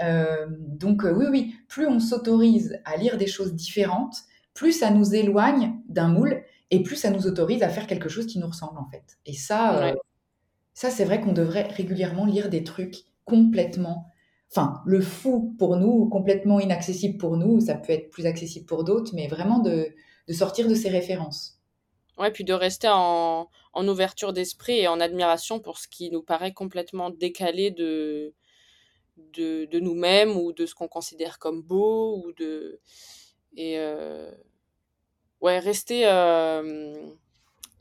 donc oui, oui, plus on s'autorise à lire des choses différentes, plus ça nous éloigne d'un moule et plus ça nous autorise à faire quelque chose qui nous ressemble en fait. Et ça, euh, ça c'est vrai qu'on devrait régulièrement lire des trucs complètement, enfin le fou pour nous, complètement inaccessible pour nous, ça peut être plus accessible pour d'autres, mais vraiment de, de, sortir de ces références. Ouais, puis de rester en, en ouverture d'esprit et en admiration pour ce qui nous paraît complètement décalé de, de, de nous-mêmes ou de ce qu'on considère comme beau ou de et euh, ouais, rester. Euh,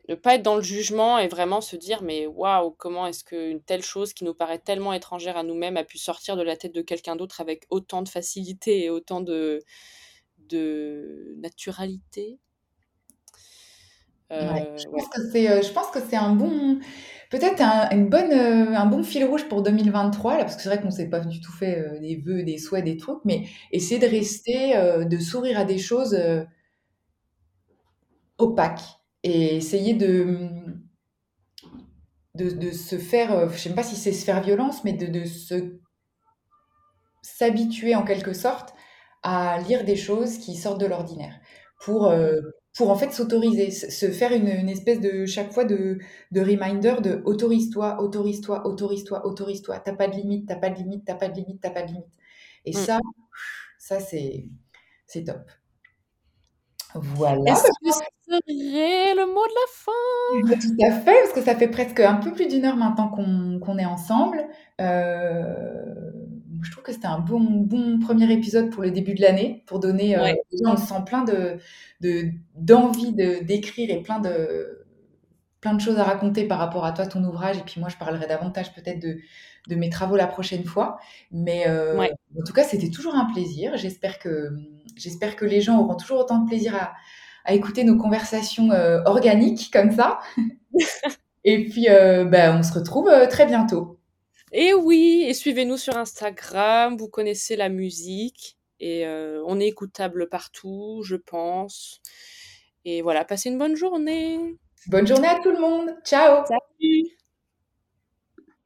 ne pas être dans le jugement et vraiment se dire mais waouh comment est-ce qu'une telle chose qui nous paraît tellement étrangère à nous-mêmes a pu sortir de la tête de quelqu'un d'autre avec autant de facilité et autant de, de naturalité? Euh, je, pense que c'est, je pense que c'est un bon peut-être un, une bonne, un bon fil rouge pour 2023 là parce que c'est vrai qu'on ne s'est pas du tout fait des vœux des souhaits des trucs mais essayer de rester de sourire à des choses opaque et essayer de de, se faire, je ne sais pas si c'est se faire violence, mais de, de se s'habituer en quelque sorte à lire des choses qui sortent de l'ordinaire pour, euh, pour en fait s'autoriser, se faire une, une, espèce de chaque fois de, de reminder de autorise-toi, autorise-toi, autorise-toi, autorise-toi. T'as pas de limite, t'as pas de limite, t'as pas de limite, t'as pas de limite. Et mm. ça, ça c'est c'est top. Voilà. Est-ce que ce serait le mot de la fin? Tout à fait, parce que ça fait presque un peu plus d'une heure maintenant qu'on est ensemble. Euh, je trouve que c'était un bon, bon premier épisode pour le début de l'année, pour donner. Euh, on se sent plein de d'envie de, d'écrire et plein de plein de choses à raconter par rapport à toi, ton ouvrage. Et puis moi, je parlerai davantage peut-être de, de mes travaux la prochaine fois. Mais euh, en tout cas, c'était toujours un plaisir. J'espère que j'espère que les gens auront toujours autant de plaisir à, à écouter nos conversations euh, organiques comme ça. et puis, ben, on se retrouve très bientôt. Et oui, et suivez-nous sur Instagram, vous connaissez la musique, et euh, on est écoutable partout, je pense. Et voilà, passez une bonne journée. Bonne journée à tout le monde. Ciao. Salut.